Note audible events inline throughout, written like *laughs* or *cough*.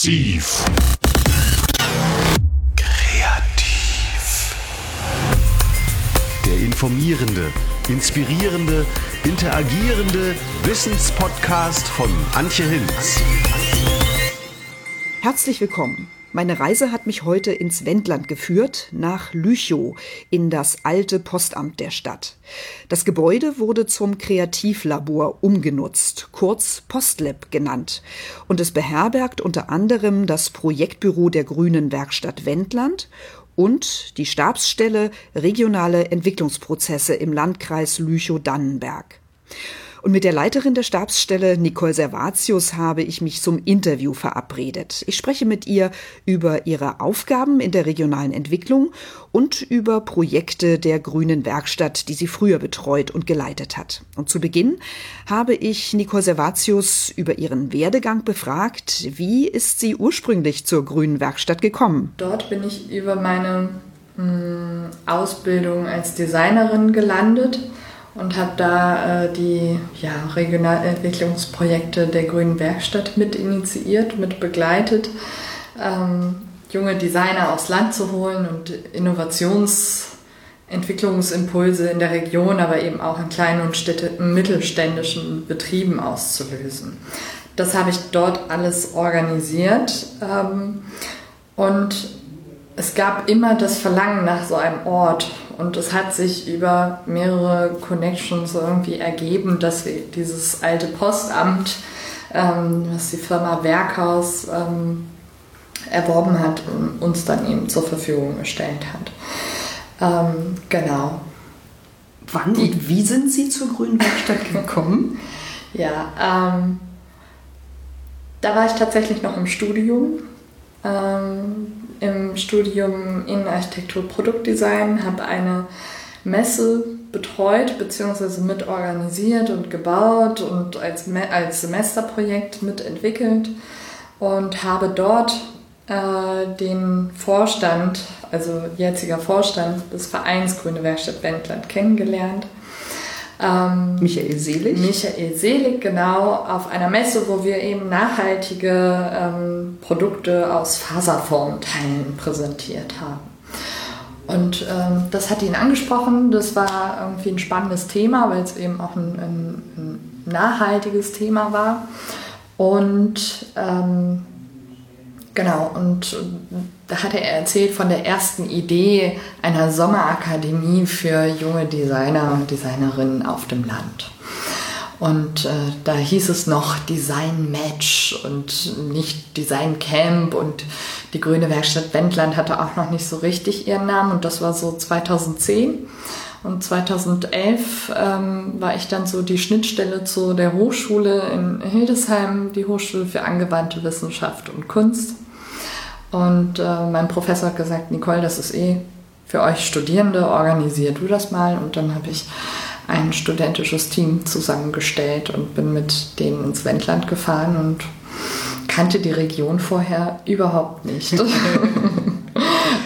Massiv. Kreativ. Der informierende, inspirierende, interagierende Wissenspodcast von Antje Hinz. Herzlich willkommen. Meine Reise hat mich heute ins Wendland geführt, nach Lüchow, in das alte Postamt der Stadt. Das Gebäude wurde zum Kreativlabor umgenutzt, kurz Postlab genannt. Und es beherbergt unter anderem das Projektbüro der Grünen Werkstatt Wendland und die Stabsstelle Regionale Entwicklungsprozesse im Landkreis Lüchow-Dannenberg. Und mit der Leiterin der Stabsstelle, Nicole Servatius, habe ich mich zum Interview verabredet. Ich spreche mit ihr über ihre Aufgaben in der regionalen Entwicklung und über Projekte der Grünen Werkstatt, die sie früher betreut und geleitet hat. Und zu Beginn habe ich Nicole Servatius über ihren Werdegang befragt. Wie ist sie ursprünglich zur Grünen Werkstatt gekommen? Dort bin ich über meine mh, hm, Ausbildung als Designerin gelandet und habe da äh, die ja, Regionalentwicklungsprojekte der Grünen Werkstatt mit initiiert, mit begleitet, ähm, junge Designer aufs Land zu holen und Innovationsentwicklungsimpulse in der Region, aber eben auch in kleinen und Städte, mittelständischen Betrieben auszulösen. Das habe ich dort alles organisiert ähm, und es gab immer das Verlangen nach so einem Ort, und es hat sich über mehrere Connections irgendwie ergeben, dass wir dieses alte Postamt, ähm, was die Firma Werkhaus ähm, erworben hat, uns dann eben zur Verfügung gestellt hat. Ähm, genau. Wann die, und wie sind Sie zur Grünen Werkstatt gekommen? *laughs* ja, ähm, da war ich tatsächlich noch im Studium. Ähm, im Studium in Architektur Produktdesign, habe eine Messe betreut bzw. mitorganisiert und gebaut und als, als Semesterprojekt mitentwickelt und habe dort äh, den Vorstand, also jetziger Vorstand des Vereins Grüne Werkstatt Wendland kennengelernt ähm, Michael Selig. Michael Selig, genau, auf einer Messe, wo wir eben nachhaltige ähm, Produkte aus Faserformteilen präsentiert haben. Und ähm, das hat ihn angesprochen. Das war irgendwie ein spannendes Thema, weil es eben auch ein, ein, ein nachhaltiges Thema war. Und ähm, genau, und da hatte er erzählt von der ersten Idee einer Sommerakademie für junge Designer und Designerinnen auf dem Land. Und äh, da hieß es noch Design Match und nicht Design Camp und die Grüne Werkstatt Wendland hatte auch noch nicht so richtig ihren Namen und das war so 2010. Und 2011 ähm, war ich dann so die Schnittstelle zu der Hochschule in Hildesheim, die Hochschule für angewandte Wissenschaft und Kunst. Und äh, mein Professor hat gesagt, Nicole, das ist eh für euch Studierende, organisier du das mal. Und dann habe ich ein studentisches Team zusammengestellt und bin mit denen ins Wendland gefahren und kannte die Region vorher überhaupt nicht. *laughs*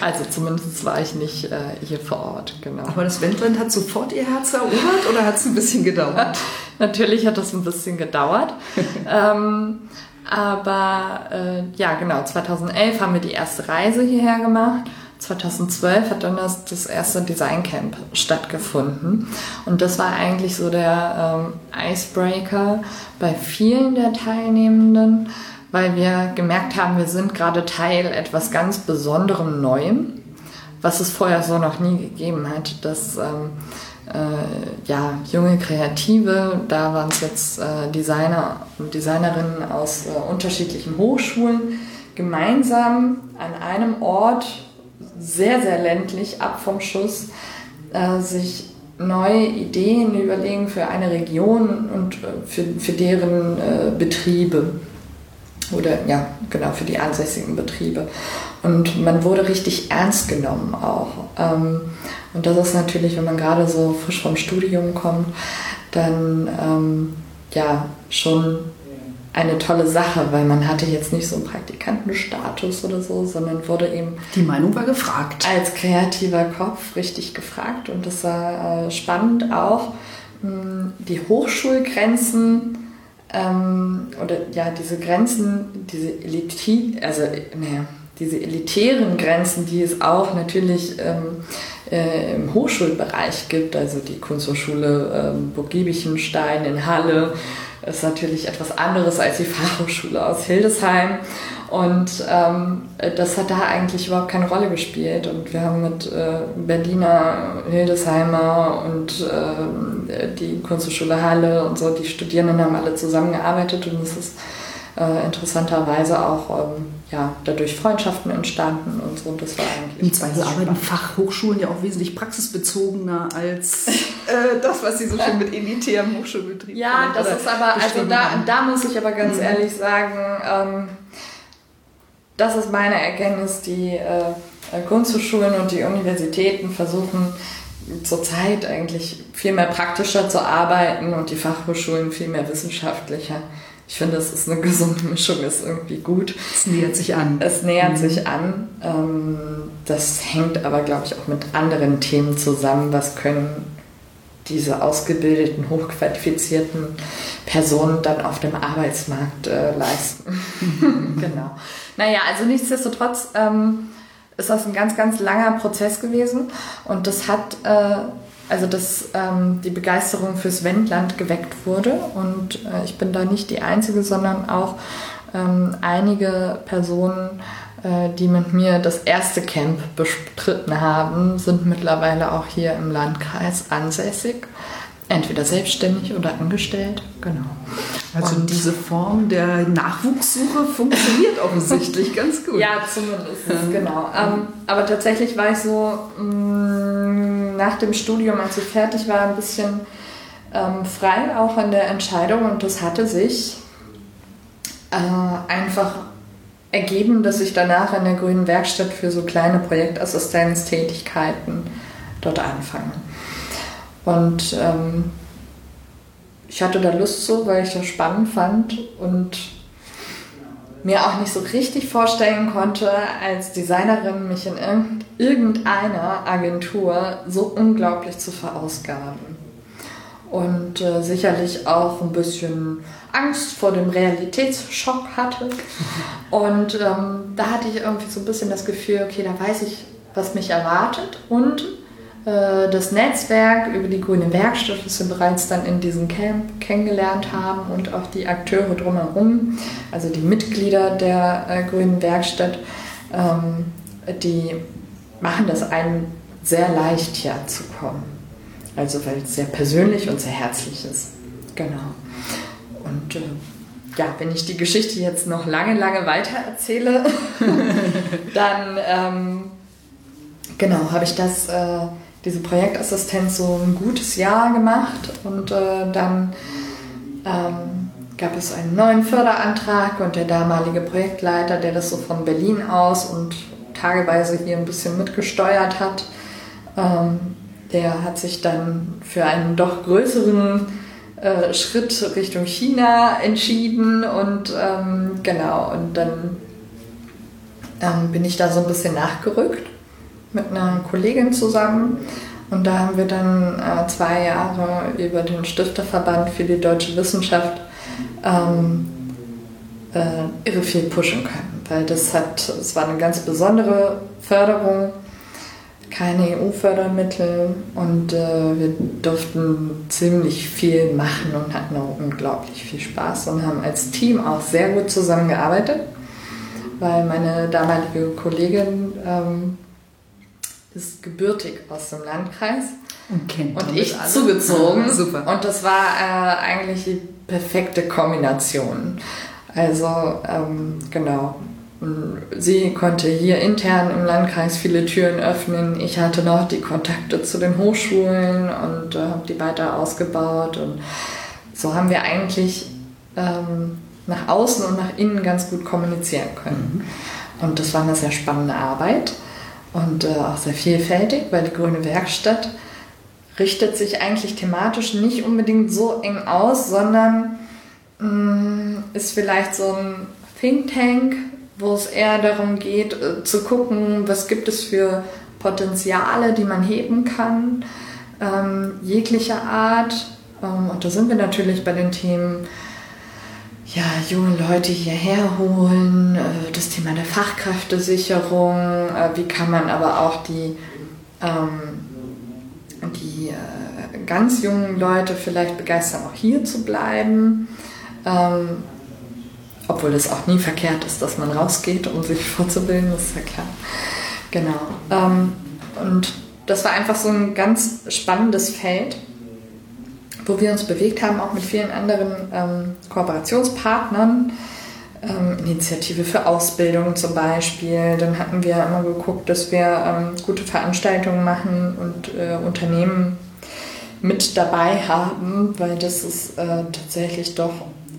also zumindest war ich nicht äh, hier vor Ort, genau. Aber das Wendland hat sofort ihr Herz erobert oder hat es ein bisschen gedauert? *laughs* Natürlich hat das ein bisschen gedauert. *laughs* ähm, aber äh, ja, genau, 2011 haben wir die erste Reise hierher gemacht. 2012 hat dann das, das erste Designcamp stattgefunden. Und das war eigentlich so der ähm, Icebreaker bei vielen der Teilnehmenden, weil wir gemerkt haben, wir sind gerade Teil etwas ganz Besonderem Neuem, was es vorher so noch nie gegeben hat, dass ähm, äh, ja, junge Kreative, da waren es jetzt äh, Designer und Designerinnen aus äh, unterschiedlichen Hochschulen, gemeinsam an einem Ort, sehr, sehr ländlich, ab vom Schuss, äh, sich neue Ideen überlegen für eine Region und äh, für, für deren äh, Betriebe. Oder ja, genau, für die ansässigen Betriebe. Und man wurde richtig ernst genommen auch. Ähm, und das ist natürlich, wenn man gerade so frisch vom Studium kommt, dann ähm, ja schon eine tolle Sache, weil man hatte jetzt nicht so einen Praktikantenstatus oder so, sondern wurde eben... Die Meinung war gefragt. Als kreativer Kopf richtig gefragt und das war äh, spannend auch, hm, die Hochschulgrenzen ähm, oder ja, diese Grenzen, diese Eliti, also naja, diese elitären Grenzen, die es auch natürlich ähm, äh, im Hochschulbereich gibt, also die Kunsthochschule ähm, Burg in Halle, ist natürlich etwas anderes als die *laughs* Fachhochschule aus Hildesheim. Und ähm, das hat da eigentlich überhaupt keine Rolle gespielt. Und wir haben mit äh, Berliner, Hildesheimer und äh, die Kunsthochschule Halle und so, die Studierenden haben alle zusammengearbeitet und es ist äh, interessanterweise auch ähm, ja, dadurch Freundschaften entstanden und so. Und das war eigentlich. Im Zweifel arbeiten Fachhochschulen ja auch wesentlich praxisbezogener als *laughs* äh, das, was sie so schön mit elitärem Hochschulbetrieb Ja, das ist aber, also da, da muss ich aber ganz mhm. ehrlich sagen, ähm, das ist meine Erkenntnis, die äh, Kunsthochschulen und die Universitäten versuchen zurzeit eigentlich viel mehr praktischer zu arbeiten und die Fachhochschulen viel mehr wissenschaftlicher. Ich finde, es ist eine gesunde Mischung, ist irgendwie gut. Es nähert sich an. Es nähert mhm. sich an. Ähm, das hängt aber, glaube ich, auch mit anderen Themen zusammen. Was können diese ausgebildeten, hochqualifizierten Personen dann auf dem Arbeitsmarkt äh, leisten? *laughs* genau. Naja, also nichtsdestotrotz ähm, ist das ein ganz, ganz langer Prozess gewesen und das hat äh, also dass ähm, die Begeisterung fürs Wendland geweckt wurde. Und äh, ich bin da nicht die Einzige, sondern auch ähm, einige Personen, die mit mir das erste Camp bestritten haben, sind mittlerweile auch hier im Landkreis ansässig. Entweder selbstständig oder angestellt, genau. Also und diese Form der Nachwuchssuche funktioniert *laughs* offensichtlich ganz gut. Ja, zumindest, genau. Ähm, aber tatsächlich war ich so mh, mm, nach dem Studium, als ich fertig war, ein bisschen ähm, frei auch in der Entscheidung und das hatte sich äh, einfach ergeben, dass ich danach in der Grünen Werkstatt für so kleine Projektassistenztätigkeiten dort anfange. Und ähm, ich hatte da Lust so, weil ich das spannend fand und mir auch nicht so richtig vorstellen konnte, als Designerin mich in irgendeiner Agentur so unglaublich zu verausgaben. Und äh, sicherlich auch ein bisschen Angst vor dem Realitätsschock hatte. Und ähm, da hatte ich irgendwie so ein bisschen das Gefühl, okay, da weiß ich, was mich erwartet. Und äh, das Netzwerk über die Grüne Werkstatt, das wir bereits dann in diesem Camp kennengelernt haben und auch die Akteure drumherum, also die Mitglieder der äh, Grünen Werkstatt, ähm, die machen das einem sehr leicht hier zu kommen. Also weil es sehr persönlich und sehr herzlich ist. Genau. Und äh, ja, wenn ich die Geschichte jetzt noch lange, lange weiter erzähle, *laughs* dann ähm, genau habe ich das äh, diese Projektassistenz so ein gutes Jahr gemacht und äh, dann ähm, gab es einen neuen Förderantrag und der damalige Projektleiter, der das so von Berlin aus und tageweise hier ein bisschen mitgesteuert hat, ähm, der hat sich dann für einen doch größeren äh, Schritt Richtung China entschieden und ähm, genau, und dann ähm, bin ich da so ein bisschen nachgerückt mit einer Kollegin zusammen. Und da haben wir dann äh, zwei Jahre über den Stifterverband für die deutsche Wissenschaft ähm, äh, irre viel pushen können. Weil das hat, es war eine ganz besondere Förderung, keine EU-Fördermittel und äh, wir durften ziemlich viel machen und hatten auch unglaublich viel Spaß und haben als Team auch sehr gut zusammengearbeitet, weil meine damalige Kollegin ähm, ist gebürtig aus dem Landkreis. Und kennt Und ich alle. zugezogen. *laughs* Super. Und das war äh, eigentlich die perfekte Kombination. Also, ähm, genau. Sie konnte hier intern im Landkreis viele Türen öffnen. Ich hatte noch die Kontakte zu den Hochschulen und äh, habe die weiter ausgebaut. Und so haben wir eigentlich ähm, nach außen und nach innen ganz gut kommunizieren können. Mhm. Und das war eine sehr spannende Arbeit und äh, auch sehr vielfältig, weil die Grüne Werkstatt richtet sich eigentlich thematisch nicht unbedingt so eng aus, sondern mh, mm, ist vielleicht so ein Think Tank, wo es eher darum geht, äh, zu gucken, was gibt es für Potenziale, die man heben kann, ähm, jeglicher Art. Ähm, und da sind wir natürlich bei den Themen ja, junge Leute hierher holen, äh, das Thema der Fachkräftesicherung, äh, wie kann man aber auch die, ähm, die äh, ganz jungen Leute vielleicht begeistern, auch hier zu bleiben. Ähm, obwohl es auch nie verkehrt ist, dass man rausgeht, um sich *laughs* fortzubilden, das ist ja klar. Genau. Ähm, und das war einfach so ein ganz spannendes Feld, wo wir uns bewegt haben, auch mit vielen anderen ähm, Kooperationspartnern. Ähm, Initiative für Ausbildung zum Beispiel. Dann hatten wir immer geguckt, dass wir ähm, gute Veranstaltungen machen und äh, Unternehmen mit dabei haben, weil das ist äh, tatsächlich doch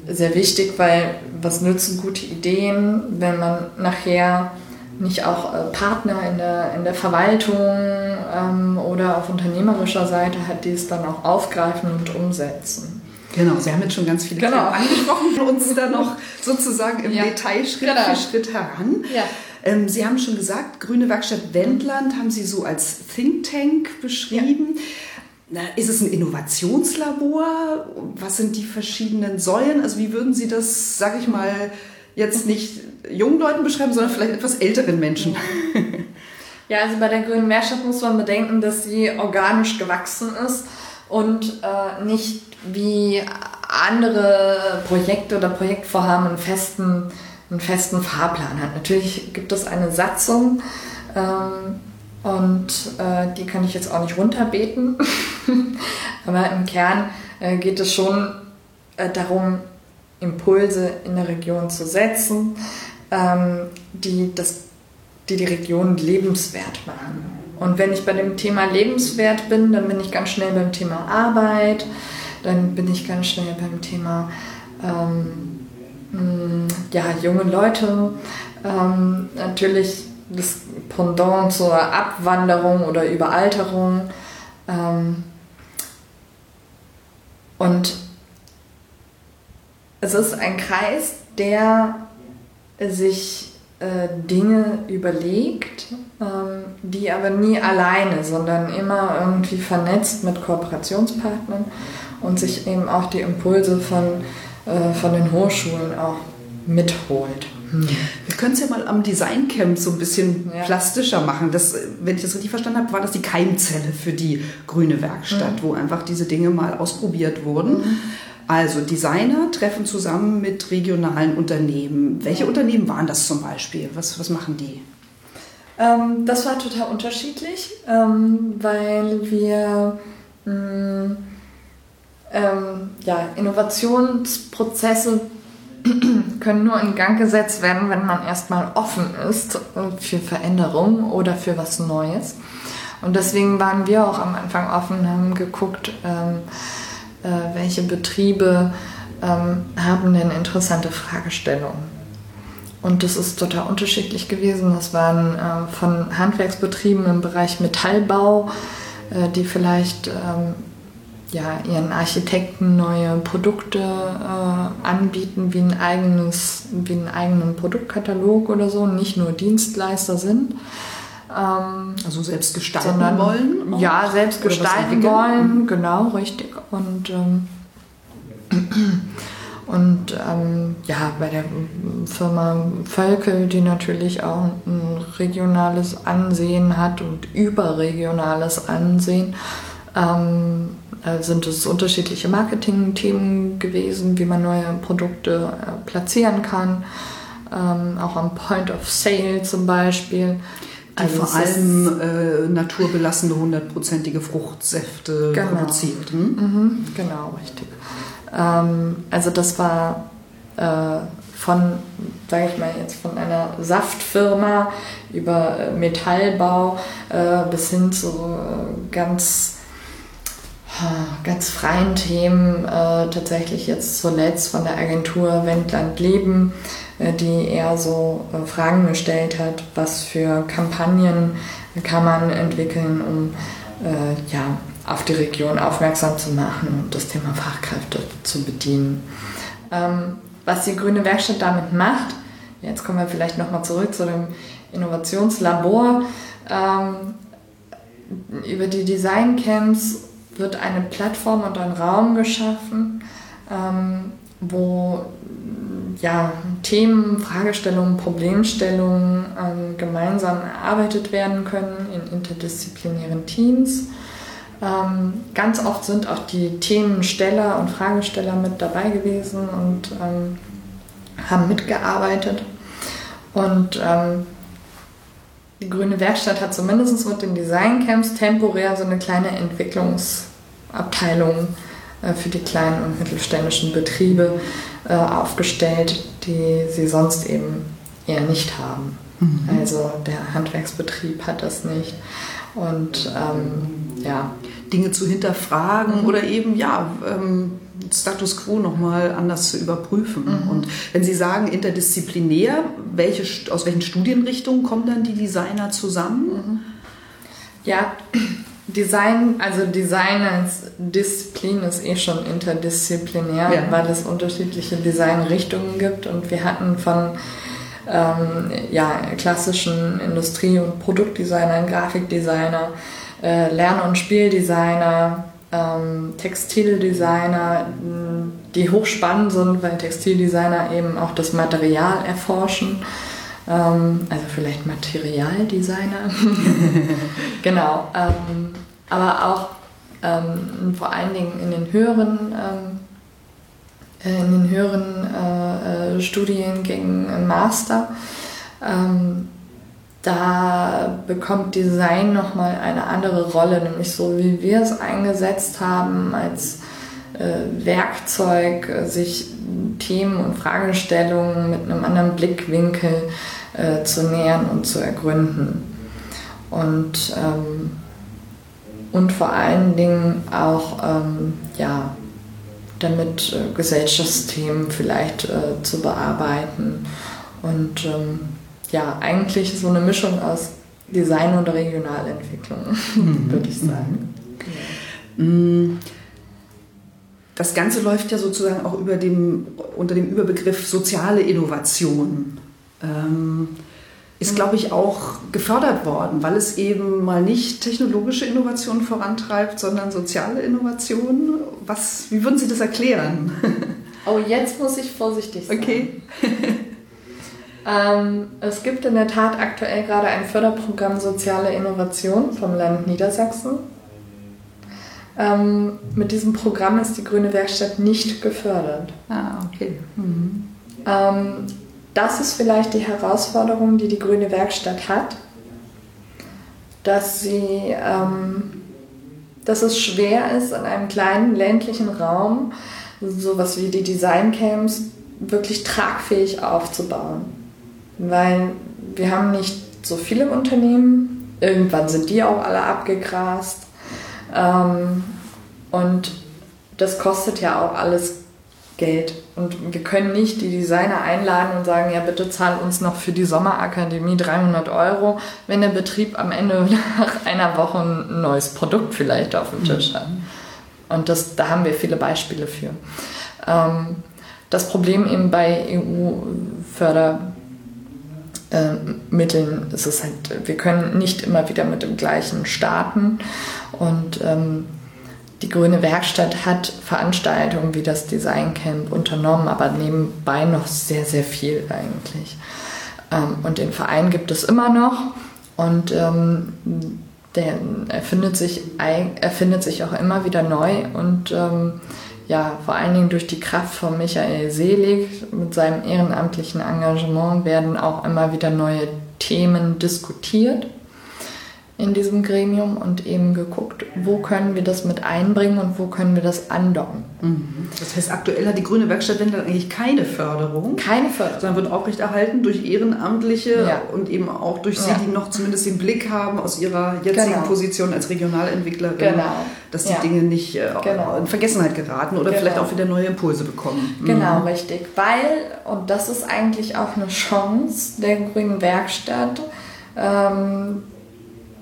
sehr wichtig, weil was nützen gute Ideen, wenn man nachher nicht auch äh, Partner in der, in der Verwaltung ähm, oder auf unternehmerischer Seite hat, die es dann auch aufgreifen und umsetzen. Genau, Sie haben jetzt schon ganz viele genau. Themen angesprochen und uns da noch *laughs* sozusagen im Ja. Detail Schritt Genau. für Schritt heran. Ja. Ähm, Sie haben schon gesagt, Grüne Werkstatt Wendland haben Sie so als Think Tank beschrieben. Na, ist es ein Innovationslabor? Was sind die verschiedenen Säulen? Also wie würden Sie das, sage ich mal, jetzt nicht jungen Leuten beschreiben, sondern vielleicht etwas älteren Menschen? *laughs* Ja, also bei der grünen Werkstatt muss man bedenken, dass sie organisch gewachsen ist und äh, nicht wie andere Projekte oder Projektvorhaben einen festen, einen festen Fahrplan hat. Natürlich gibt es eine Satzung ähm, und äh, die kann ich jetzt auch nicht runterbeten, *laughs* aber im Kern äh, geht es schon äh, darum, Impulse in der Region zu setzen, ähm, die das die die Region lebenswert machen. Und wenn ich bei dem Thema lebenswert bin, dann bin ich ganz schnell beim Thema Arbeit, dann bin ich ganz schnell beim Thema ähm, ja, junge Leute, ähm, natürlich das Pendant zur Abwanderung oder Überalterung. Ähm, und es ist ein Kreis, der sich äh, Dinge überlegt, ähm, die aber nie alleine, sondern immer irgendwie vernetzt mit Kooperationspartnern und sich eben auch die Impulse von, äh, von den Hochschulen auch mitholt. Wir können es ja mal am Designcamp so ein bisschen Ja. plastischer machen. Das, äh, wenn ich das richtig verstanden habe, war das die Keimzelle für die grüne Werkstatt, wo einfach diese Dinge mal ausprobiert wurden. Also Designer treffen zusammen mit regionalen Unternehmen. Welche Unternehmen waren das zum Beispiel? Was, was machen die? Ähm, das war total unterschiedlich, ähm, weil wir mh, ähm, ja, Innovationsprozesse *clears throat* können nur in Gang gesetzt werden, wenn man erstmal offen ist äh, für Veränderung oder für was Neues. Und deswegen waren wir auch am Anfang offen, haben geguckt, ähm, äh, welche Betriebe ähm, haben denn interessante Fragestellungen. Und das ist total unterschiedlich gewesen. Das waren äh, von Handwerksbetrieben im Bereich Metallbau, äh, die vielleicht ähm, ja, ihren Architekten neue Produkte äh, anbieten, wie ein eigenes, wie einen eigenen Produktkatalog oder so, nicht nur Dienstleister sind. Ähm, Also selbst gestalten sondern wollen? auch? ja selbst Oder gestalten wollen genau richtig und ähm, *clears throat* und ähm, ja bei der Firma Völkel die natürlich auch ein regionales Ansehen hat und überregionales Ansehen ähm, äh, sind es unterschiedliche Marketing-Themen gewesen, wie man neue Produkte äh, platzieren kann, ähm, auch am Point of Sale zum Beispiel. Die Also vor allem äh, naturbelassene, hundertprozentige Fruchtsäfte Genau. produziert. Hm? Mhm, genau, richtig. Ähm, also das war äh, von, sage ich mal jetzt, von einer Saftfirma über äh, Metallbau äh, bis hin zu äh, ganz, äh, ganz freien Themen, äh, tatsächlich jetzt zuletzt von der Agentur Wendland Leben, äh, die eher so äh, Fragen gestellt hat, was für Kampagnen kann man entwickeln, um äh, ja, auf die Region aufmerksam zu machen und das Thema Fachkräfte zu bedienen. Ähm, was die Grüne Werkstatt damit macht, jetzt kommen wir vielleicht nochmal zurück zu dem Innovationslabor. Ähm, über die Design Camps wird eine Plattform und ein Raum geschaffen, ähm, wo ja, Themen, Fragestellungen, Problemstellungen ähm, gemeinsam erarbeitet werden können in interdisziplinären Teams. Ähm, ganz oft sind auch die Themensteller und Fragesteller mit dabei gewesen und ähm, haben mitgearbeitet. Und ähm, die Grüne Werkstatt hat zumindest mit den Designcamps temporär so eine kleine Entwicklungsabteilung äh, für die kleinen und mittelständischen Betriebe äh, aufgestellt, die sie sonst eben eher nicht haben. Mhm. Also der Handwerksbetrieb hat das nicht. Und ähm, ja. Dinge zu hinterfragen mhm. oder eben ja ähm, Status quo nochmal anders zu überprüfen. Mhm. Und wenn Sie sagen interdisziplinär, welche, aus welchen Studienrichtungen kommen dann die Designer zusammen? Mhm. Ja, Design, also Design als Disziplin ist eh schon interdisziplinär, ja. weil es unterschiedliche Designrichtungen gibt und wir hatten von ähm, ja, klassischen Industrie- und Produktdesignern, Grafikdesigner, äh, Lern- und Spieldesigner, ähm, Textildesigner, die hochspannend sind, weil Textildesigner eben auch das Material erforschen. Ähm, also vielleicht Materialdesigner. *laughs* genau. Ähm, aber auch ähm, vor allen Dingen in den höheren, ähm, äh, in den höheren äh, äh, Studiengängen im Master. Ähm, da bekommt Design nochmal eine andere Rolle, nämlich so wie wir es eingesetzt haben als äh, Werkzeug, sich Themen und Fragestellungen mit einem anderen Blickwinkel äh, zu nähern und zu ergründen. Und, ähm, und vor allen Dingen auch ähm, ja, damit äh, Gesellschaftsthemen vielleicht äh, zu bearbeiten. Und ähm, ja, eigentlich so eine Mischung aus Design und Regionalentwicklung, mhm. würde ich sagen. Mhm. Das Ganze läuft ja sozusagen auch dem, unter dem Überbegriff soziale Innovation. Ähm, ist, glaube ich, auch gefördert worden, weil es eben mal nicht technologische Innovation vorantreibt, sondern soziale Innovation. Was, wie würden Sie das erklären? Oh, jetzt muss ich vorsichtig sein. Okay. *laughs* ähm, es gibt in der Tat aktuell gerade ein Förderprogramm Soziale Innovation vom Land Niedersachsen. Ähm, mit diesem Programm ist die Grüne Werkstatt nicht gefördert. Ah, okay. Mhm. Ähm, das ist vielleicht die Herausforderung, die die Grüne Werkstatt hat, dass sie, ähm, dass es schwer ist, in einem kleinen ländlichen Raum sowas wie die Designcamps wirklich tragfähig aufzubauen, weil wir haben nicht so viele Unternehmen. Irgendwann sind die auch alle abgegrast ähm, und das kostet ja auch alles Geld. Und wir können nicht die Designer einladen und sagen, ja, bitte zahl uns noch für die Sommerakademie 300 Euro, wenn der Betrieb am Ende *laughs* nach einer Woche ein neues Produkt vielleicht auf dem Tisch hat. Und das, da haben wir viele Beispiele für. Ähm, das Problem eben bei EU-Fördermitteln ist es halt, wir können nicht immer wieder mit dem gleichen starten. Und ähm, die Grüne Werkstatt hat Veranstaltungen wie das Design Camp unternommen, aber nebenbei noch sehr, sehr viel eigentlich. Ähm, und den Verein gibt es immer noch und ähm, der erfindet sich, erfindet sich auch immer wieder neu und ähm, ja, vor allen Dingen durch die Kraft von Michael Selig mit seinem ehrenamtlichen Engagement werden auch immer wieder neue Themen diskutiert in diesem Gremium und eben geguckt, wo können wir das mit einbringen und wo können wir das andocken. Mhm. Das heißt, aktuell hat die Grüne Werkstatt Wendel eigentlich keine Förderung. Keine Förderung. Sondern wird aufrechterhalten durch Ehrenamtliche ja. und eben auch durch Sie, ja. die noch zumindest den Blick haben aus Ihrer jetzigen genau. Position als Regionalentwicklerin, genau. dass die ja. Dinge nicht äh, genau. in Vergessenheit geraten oder genau. vielleicht auch wieder neue Impulse bekommen. Genau, mhm. richtig. Weil, und das ist eigentlich auch eine Chance der Grünen Werkstatt, ähm,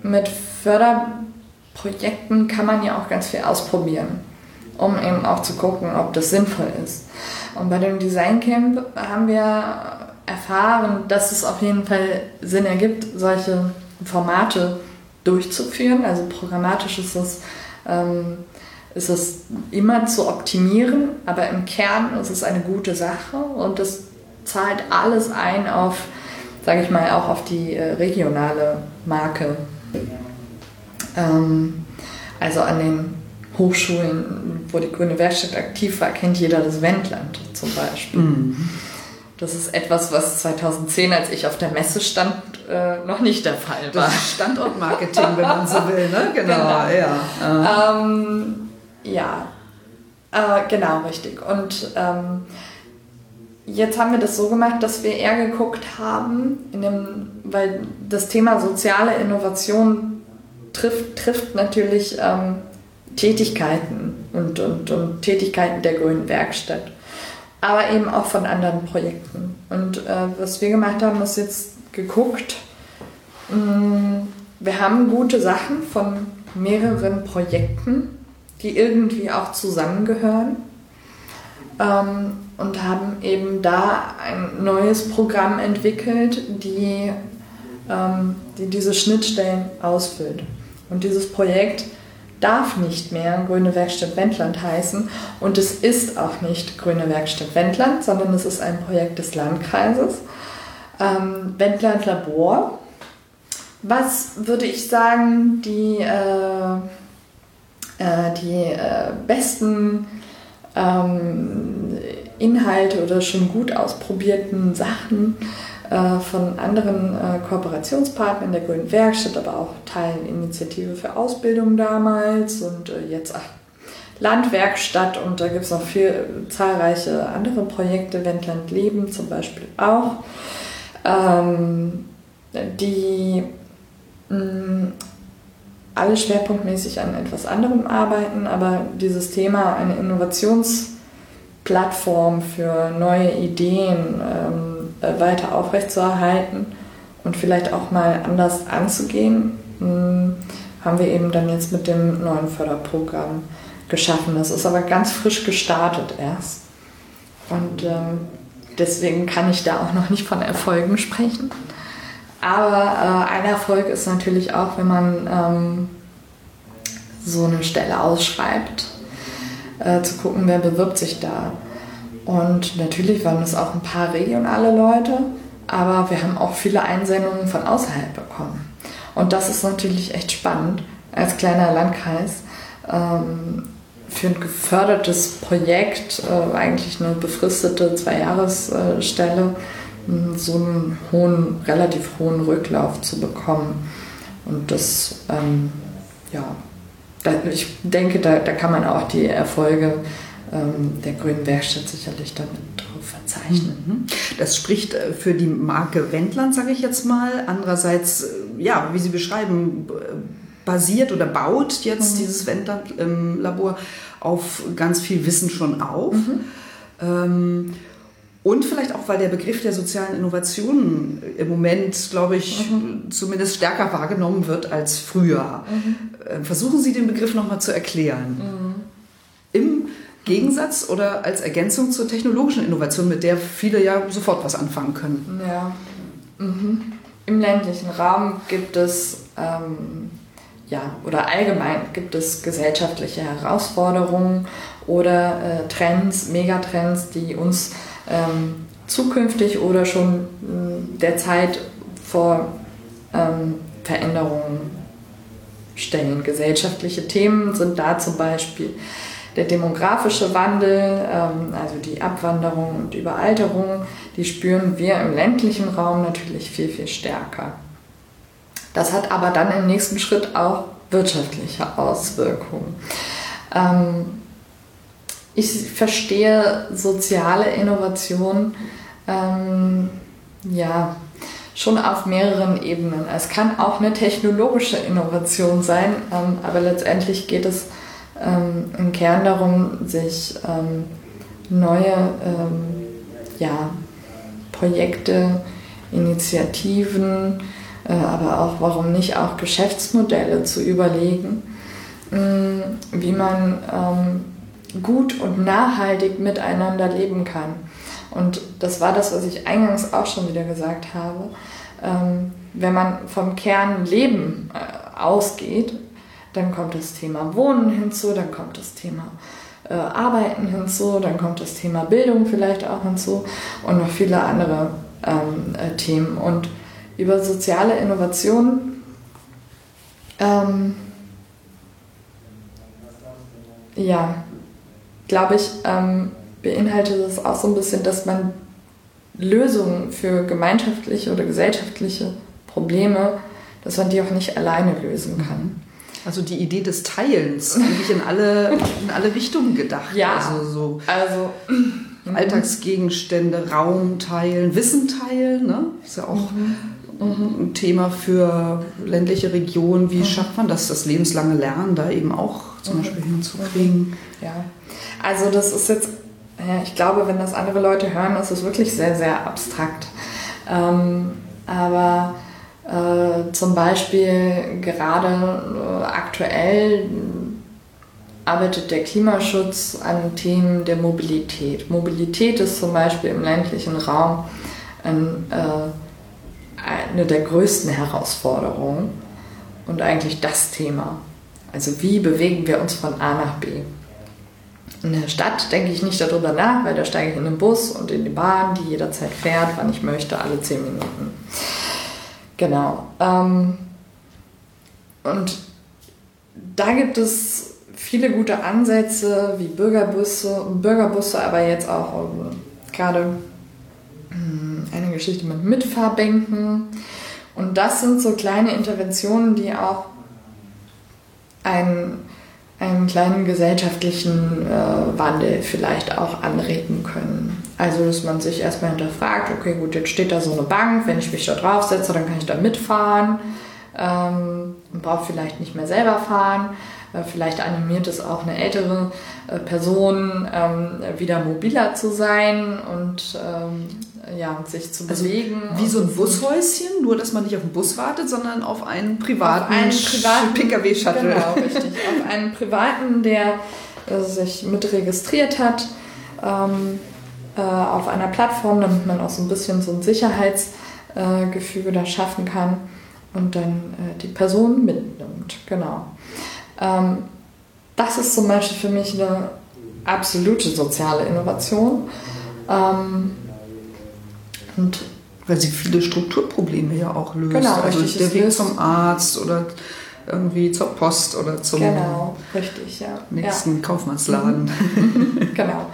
mit Förderprojekten kann man ja auch ganz viel ausprobieren, um eben auch zu gucken, ob das sinnvoll ist. Und bei dem Designcamp haben wir erfahren, dass es auf jeden Fall Sinn ergibt, solche Formate durchzuführen. Also programmatisch ist es ähm, ist es immer zu optimieren, aber im Kern ist es eine gute Sache und es zahlt alles ein auf, sage ich mal, auch auf die äh, regionale Marke. Ähm, also an den Hochschulen, wo die Grüne Werkstatt aktiv war, kennt jeder das Wendland zum Beispiel. Mhm. Das ist etwas, was 2010, als ich auf der Messe stand, äh, noch nicht der Fall war. Standortmarketing, wenn man so will, ne? *laughs* Genau, genau. ja. Ähm, ja, äh, genau, richtig. Und ähm, jetzt haben wir das so gemacht, dass wir eher geguckt haben, dem, weil das Thema soziale Innovation trifft, trifft natürlich ähm, Tätigkeiten und, und, und Tätigkeiten der Grünen Werkstatt, aber eben auch von anderen Projekten. Und äh, was wir gemacht haben, ist jetzt geguckt, mh, mm, wir haben gute Sachen von mehreren Projekten, die irgendwie auch zusammengehören ähm, und haben eben da ein neues Programm entwickelt, die, ähm, die diese Schnittstellen ausfüllt. Und dieses Projekt darf nicht mehr Grüne Werkstatt Wendland heißen und es ist auch nicht Grüne Werkstatt Wendland, sondern es ist ein Projekt des Landkreises. Ähm, Wendland Labor. Was würde ich sagen, die, äh, äh, die äh, besten ähm, Inhalte oder schon gut ausprobierten Sachen äh, von anderen äh, Kooperationspartnern der Grünen Werkstatt, aber auch Teilinitiative für Ausbildung damals und äh, jetzt Landwerkstatt. Und da gibt es noch viel zahlreiche andere Projekte, Wendland Leben zum Beispiel auch, ähm, die mh, mm, alle schwerpunktmäßig an etwas anderem arbeiten, aber dieses Thema, eine Innovationsplattform für neue Ideen, ähm, äh, weiter aufrechtzuerhalten und vielleicht auch mal anders anzugehen, hm, haben wir eben dann jetzt mit dem neuen Förderprogramm geschaffen. Das ist aber ganz frisch gestartet erst. Und ähm, deswegen kann ich da auch noch nicht von Erfolgen sprechen. Aber äh, ein Erfolg ist natürlich auch, wenn man ähm, so eine Stelle ausschreibt, äh, zu gucken, wer bewirbt sich da. Und natürlich waren es auch ein paar regionale Leute, aber wir haben auch viele Einsendungen von außerhalb bekommen. Und das ist natürlich echt spannend als kleiner Landkreis. Ähm, für ein gefördertes Projekt, äh, eigentlich eine befristete Zweijahresstelle, äh, so einen hohen, relativ hohen Rücklauf zu bekommen. Und das, ähm, ja, da, ich denke, da, da kann man auch die Erfolge ähm, der Grünen Werkstatt sicherlich damit drauf verzeichnen. Mhm. Das spricht äh, für die Marke Wendland, sage ich jetzt mal. Andererseits, äh, ja, wie Sie beschreiben, basiert oder baut jetzt mhm. dieses Wendland-Labor auf ganz viel Wissen schon auf. Mhm. Ähm, und vielleicht auch, weil der Begriff der sozialen Innovation im Moment, glaube ich, mhm. zumindest stärker wahrgenommen wird als früher. Mhm. Äh, versuchen Sie den Begriff nochmal zu erklären. Mhm. Im Gegensatz oder als Ergänzung zur technologischen Innovation, mit der viele ja sofort was anfangen können. Ja. Mhm. Im ländlichen Raum gibt es, ähm, ja, oder allgemein gibt es gesellschaftliche Herausforderungen oder äh, Trends, Megatrends, die uns ähm, zukünftig oder schon äh, derzeit vor ähm, Veränderungen stellen. Gesellschaftliche Themen sind da zum Beispiel der demografische Wandel, ähm, also die Abwanderung und Überalterung, die spüren wir im ländlichen Raum natürlich viel, viel stärker. Das hat aber dann im nächsten Schritt auch wirtschaftliche Auswirkungen. Ähm, ich verstehe soziale Innovation ähm, ja, schon auf mehreren Ebenen. Es kann auch eine technologische Innovation sein, aber letztendlich geht es ähm, im Kern darum, sich ähm, neue ähm, ja, Projekte, Initiativen, äh, aber auch, warum nicht, auch Geschäftsmodelle zu überlegen, mh, mm, wie man ähm, gut und nachhaltig miteinander leben kann. Und das war das, was ich eingangs auch schon wieder gesagt habe. Ähm, wenn man vom Kern Leben äh, ausgeht, dann kommt das Thema Wohnen hinzu, dann kommt das Thema äh, Arbeiten hinzu, dann kommt das Thema Bildung vielleicht auch hinzu und noch viele andere ähm, äh, Themen. Und über soziale Innovation ähm, ja, glaube ich, ähm, beinhaltet es auch so ein bisschen, dass man Lösungen für gemeinschaftliche oder gesellschaftliche Probleme, dass man die auch nicht alleine lösen kann. Also die Idee des Teilens, eigentlich in alle, in alle Richtungen gedacht. Ja, also so also Alltagsgegenstände, Raum teilen, Wissen teilen, ne? Ist ja auch ein Thema für ländliche Regionen. Wie schafft man das, das lebenslange Lernen da eben auch zum Beispiel hinzukriegen? Ja, also das ist jetzt, ja, ich glaube, wenn das andere Leute hören, ist es wirklich sehr, sehr abstrakt. Ähm, aber äh, zum Beispiel gerade äh, aktuell arbeitet der Klimaschutz an Themen der Mobilität. Mobilität ist zum Beispiel im ländlichen Raum ein, äh, eine der größten Herausforderungen und eigentlich das Thema. Also wie bewegen wir uns von A nach B? In der Stadt denke ich nicht darüber nach, weil da steige ich in den Bus und in die Bahn, die jederzeit fährt, wann ich möchte, alle zehn Minuten. Genau. Ähm, und da gibt es viele gute Ansätze wie Bürgerbusse, Bürgerbusse, aber jetzt auch ähm, gerade hm, eine Geschichte mit Mitfahrbänken. Und das sind so kleine Interventionen, die auch einen, einen kleinen gesellschaftlichen äh, Wandel vielleicht auch anregen können. Also, dass man sich erstmal hinterfragt, okay, gut, jetzt steht da so eine Bank, wenn ich mich da drauf setze, dann kann ich da mitfahren ähm, und brauche vielleicht nicht mehr selber fahren. Äh, vielleicht animiert es auch eine ältere äh, Person, ähm, wieder mobiler zu sein und ähm, ja, sich zu Also bewegen. wie so ein Bushäuschen, nur dass man nicht auf den Bus wartet, sondern auf einen privaten, auf einen privaten Pkw-Shuttle. Genau, richtig. Auf einen privaten, der äh, sich mit registriert hat ähm, äh, auf einer Plattform, damit man auch so ein bisschen so ein Sicherheitsgefüge äh, Gefüge da schaffen kann und dann die Person mitnimmt. Genau. Ähm, das ist zum Beispiel für mich eine absolute soziale Innovation. Ähm, und Weil sie viele Strukturprobleme ja auch löst. Genau, also richtig, der Weg löst- zum Arzt oder irgendwie zur Post oder zum genau, richtig, ja. ja. nächsten Kaufmannsladen. *laughs* Genau.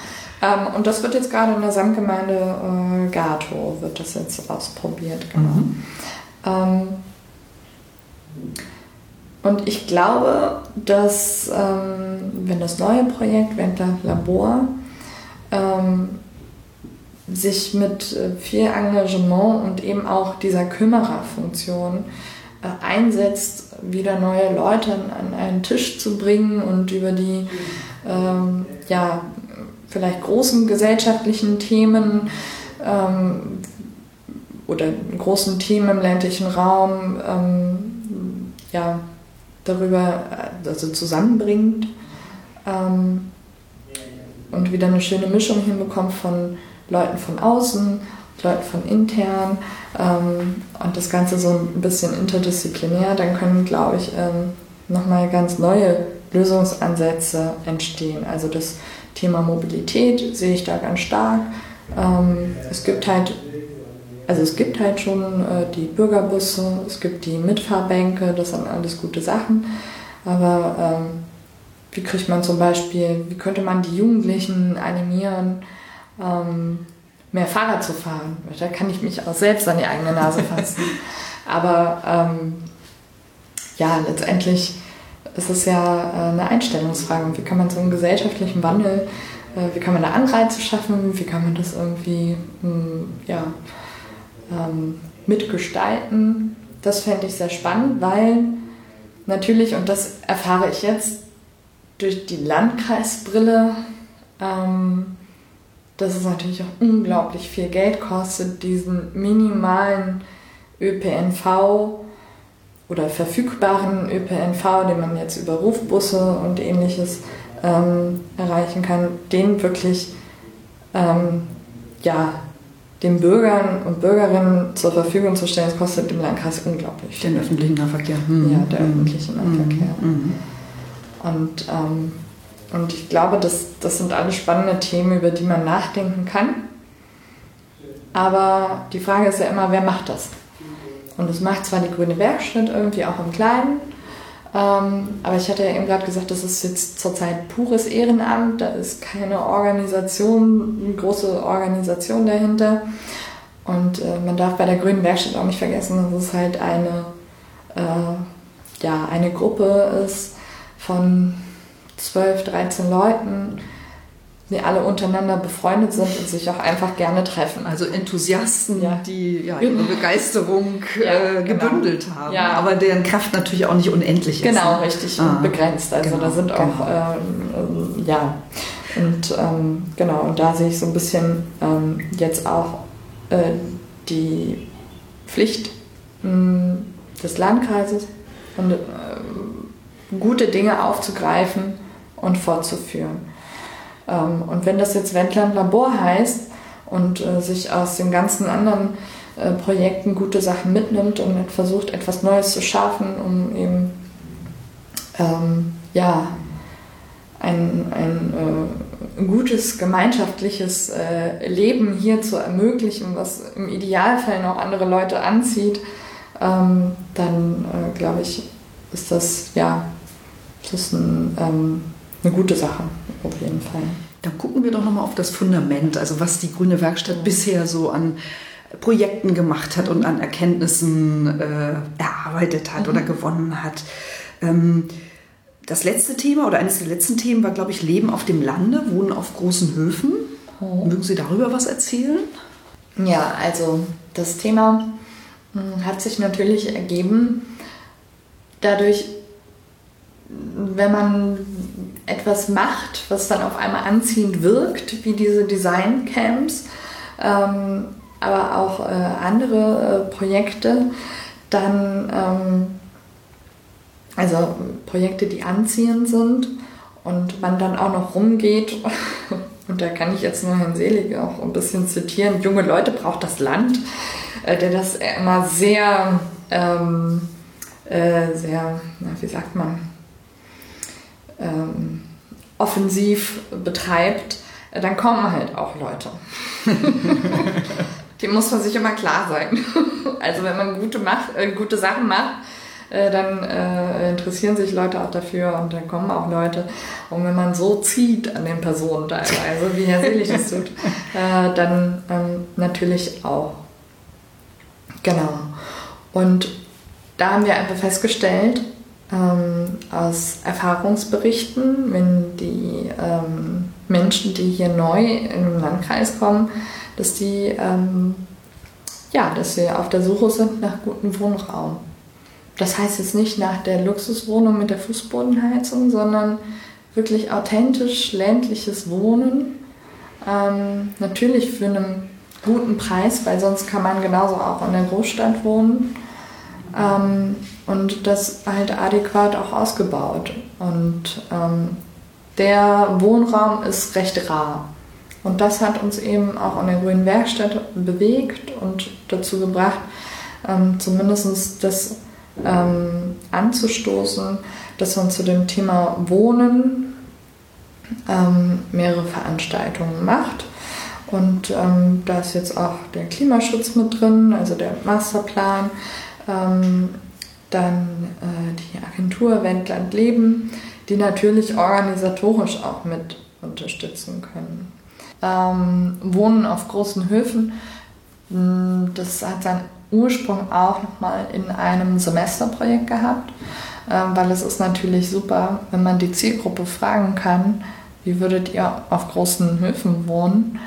Ähm, und das wird jetzt gerade in der Samtgemeinde äh, Gato, wird das jetzt ausprobiert. Genau. Ähm, und ich glaube, dass ähm, wenn das neue Projekt Wendler Labor ähm, sich mit äh, viel Engagement und eben auch dieser Kümmererfunktion äh, einsetzt, wieder neue Leute an einen Tisch zu bringen und über die ähm, ja, vielleicht großen gesellschaftlichen Themen ähm, oder großen Themen im ländlichen Raum ähm, ja, darüber äh, also zusammenbringt ähm, und wieder eine schöne Mischung hinbekommt von Leuten von außen, Leuten von intern ähm, und das Ganze so ein bisschen interdisziplinär, dann können, glaube ich, ähm, nochmal ganz neue Lösungsansätze entstehen. Also das Thema Mobilität sehe ich da ganz stark. Ähm, es gibt halt also es gibt halt schon äh, die Bürgerbusse, es gibt die Mitfahrbänke, das sind alles gute Sachen. Aber ähm, wie kriegt man zum Beispiel, wie könnte man die Jugendlichen animieren, ähm, mehr Fahrrad zu fahren? Da kann ich mich auch selbst an die eigene Nase fassen. *laughs* Aber ähm, ja, letztendlich ist es ja äh, eine Einstellungsfrage. Und Wie kann man so einen gesellschaftlichen Wandel, äh, wie kann man da Anreize schaffen, wie kann man das irgendwie, mh, ja, ähm, mitgestalten. Das fände ich sehr spannend, weil natürlich, und das erfahre ich jetzt durch die Landkreisbrille, ähm, dass es natürlich auch unglaublich viel Geld kostet, diesen minimalen ÖPNV oder verfügbaren ÖPNV, den man jetzt über Rufbusse und ähnliches ähm, erreichen kann, den wirklich ähm, ja, den Bürgern und Bürgerinnen zur Verfügung zu stellen, das kostet dem Landkreis unglaublich. Den öffentlichen Nahverkehr. Mhm. Ja, der öffentliche Nahverkehr. Mhm. Und, ähm, und ich glaube, das, das sind alles spannende Themen, über die man nachdenken kann. Aber die Frage ist ja immer, wer macht das? Und das macht zwar die Grüne Werkstatt irgendwie auch im Kleinen, ähm, aber ich hatte ja eben gerade gesagt, das ist jetzt zurzeit pures Ehrenamt, da ist keine Organisation, eine große Organisation dahinter. Und äh, man darf bei der Grünen Werkstatt auch nicht vergessen, dass es halt eine, äh, ja, eine Gruppe ist von 12, 13 Leuten, die alle untereinander befreundet sind und sich auch einfach gerne treffen. Also Enthusiasten, ja. die ja, ihre Begeisterung ja, äh, genau. gebündelt genau. haben, ja. aber deren Kraft natürlich auch nicht unendlich ist. Genau, ne? richtig ah, begrenzt. Also genau, da sind auch, genau. ähm, ja, und ähm, genau, und da sehe ich so ein bisschen ähm, jetzt auch äh, die Pflicht mh, hm, des Landkreises und äh, gute Dinge aufzugreifen und fortzuführen. Ähm, und wenn das jetzt Wendland Labor heißt und äh, sich aus den ganzen anderen äh, Projekten gute Sachen mitnimmt und versucht, etwas Neues zu schaffen, um eben ähm, ja, ein, ein äh, gutes gemeinschaftliches äh, Leben hier zu ermöglichen, was im Idealfall noch andere Leute anzieht, ähm, dann äh, glaube ich, ist das ja das ist ein, ähm, eine gute Sache auf jeden Fall. Dann gucken wir doch nochmal auf das Fundament, also was die Grüne Werkstatt ja. bisher so an Projekten gemacht hat und an Erkenntnissen äh, erarbeitet hat mhm. oder gewonnen hat. Ähm, das letzte Thema oder eines der letzten Themen war, glaube ich, Leben auf dem Lande, Wohnen auf großen Höfen. Oh. Mögen Sie darüber was erzählen? Ja, also das Thema hm, hat sich natürlich ergeben dadurch, wenn man etwas macht, was dann auf einmal anziehend wirkt, wie diese Design-Camps, ähm, aber auch äh, andere äh, Projekte, dann, ähm, also Projekte, die anziehend sind und man dann auch noch rumgeht, *laughs* und da kann ich jetzt nur Herrn Selig auch ein bisschen zitieren, junge Leute braucht das Land, äh, der das immer sehr, ähm, äh, sehr, na, wie sagt man, ähm, offensiv betreibt, äh, dann kommen halt auch Leute. *laughs* Dem muss man sich immer klar sein. *laughs* also wenn man gute, macht, äh, gute Sachen macht, äh, dann äh, interessieren sich Leute auch dafür und dann kommen auch Leute. Und wenn man so zieht an den Personen teilweise, wie Herr Selig das tut, *laughs* äh, dann ähm, natürlich auch. Genau. Und da haben wir einfach festgestellt, ähm, aus Erfahrungsberichten, wenn die ähm, Menschen, die hier neu in den Landkreis kommen, dass die, ähm, ja, dass sie auf der Suche sind nach gutem Wohnraum. Das heißt jetzt nicht nach der Luxuswohnung mit der Fußbodenheizung, sondern wirklich authentisch ländliches Wohnen. Ähm, natürlich für einen guten Preis, weil sonst kann man genauso auch in der Großstadt wohnen. Ähm, und das halt adäquat auch ausgebaut. Und ähm, der Wohnraum ist recht rar. Und das hat uns eben auch an der Grünen Werkstatt bewegt und dazu gebracht, ähm, zumindest das ähm, anzustoßen, dass man zu dem Thema Wohnen ähm, mehrere Veranstaltungen macht. Und ähm, da ist jetzt auch der Klimaschutz mit drin, also der Masterplan. Ähm, dann äh, die Agentur Wendland Leben, die natürlich organisatorisch auch mit unterstützen können. Ähm, Wohnen auf großen Höfen, hm, das hat seinen Ursprung auch nochmal in einem Semesterprojekt gehabt, äh, weil es ist natürlich super, wenn man die Zielgruppe fragen kann, wie würdet ihr auf großen Höfen wohnen?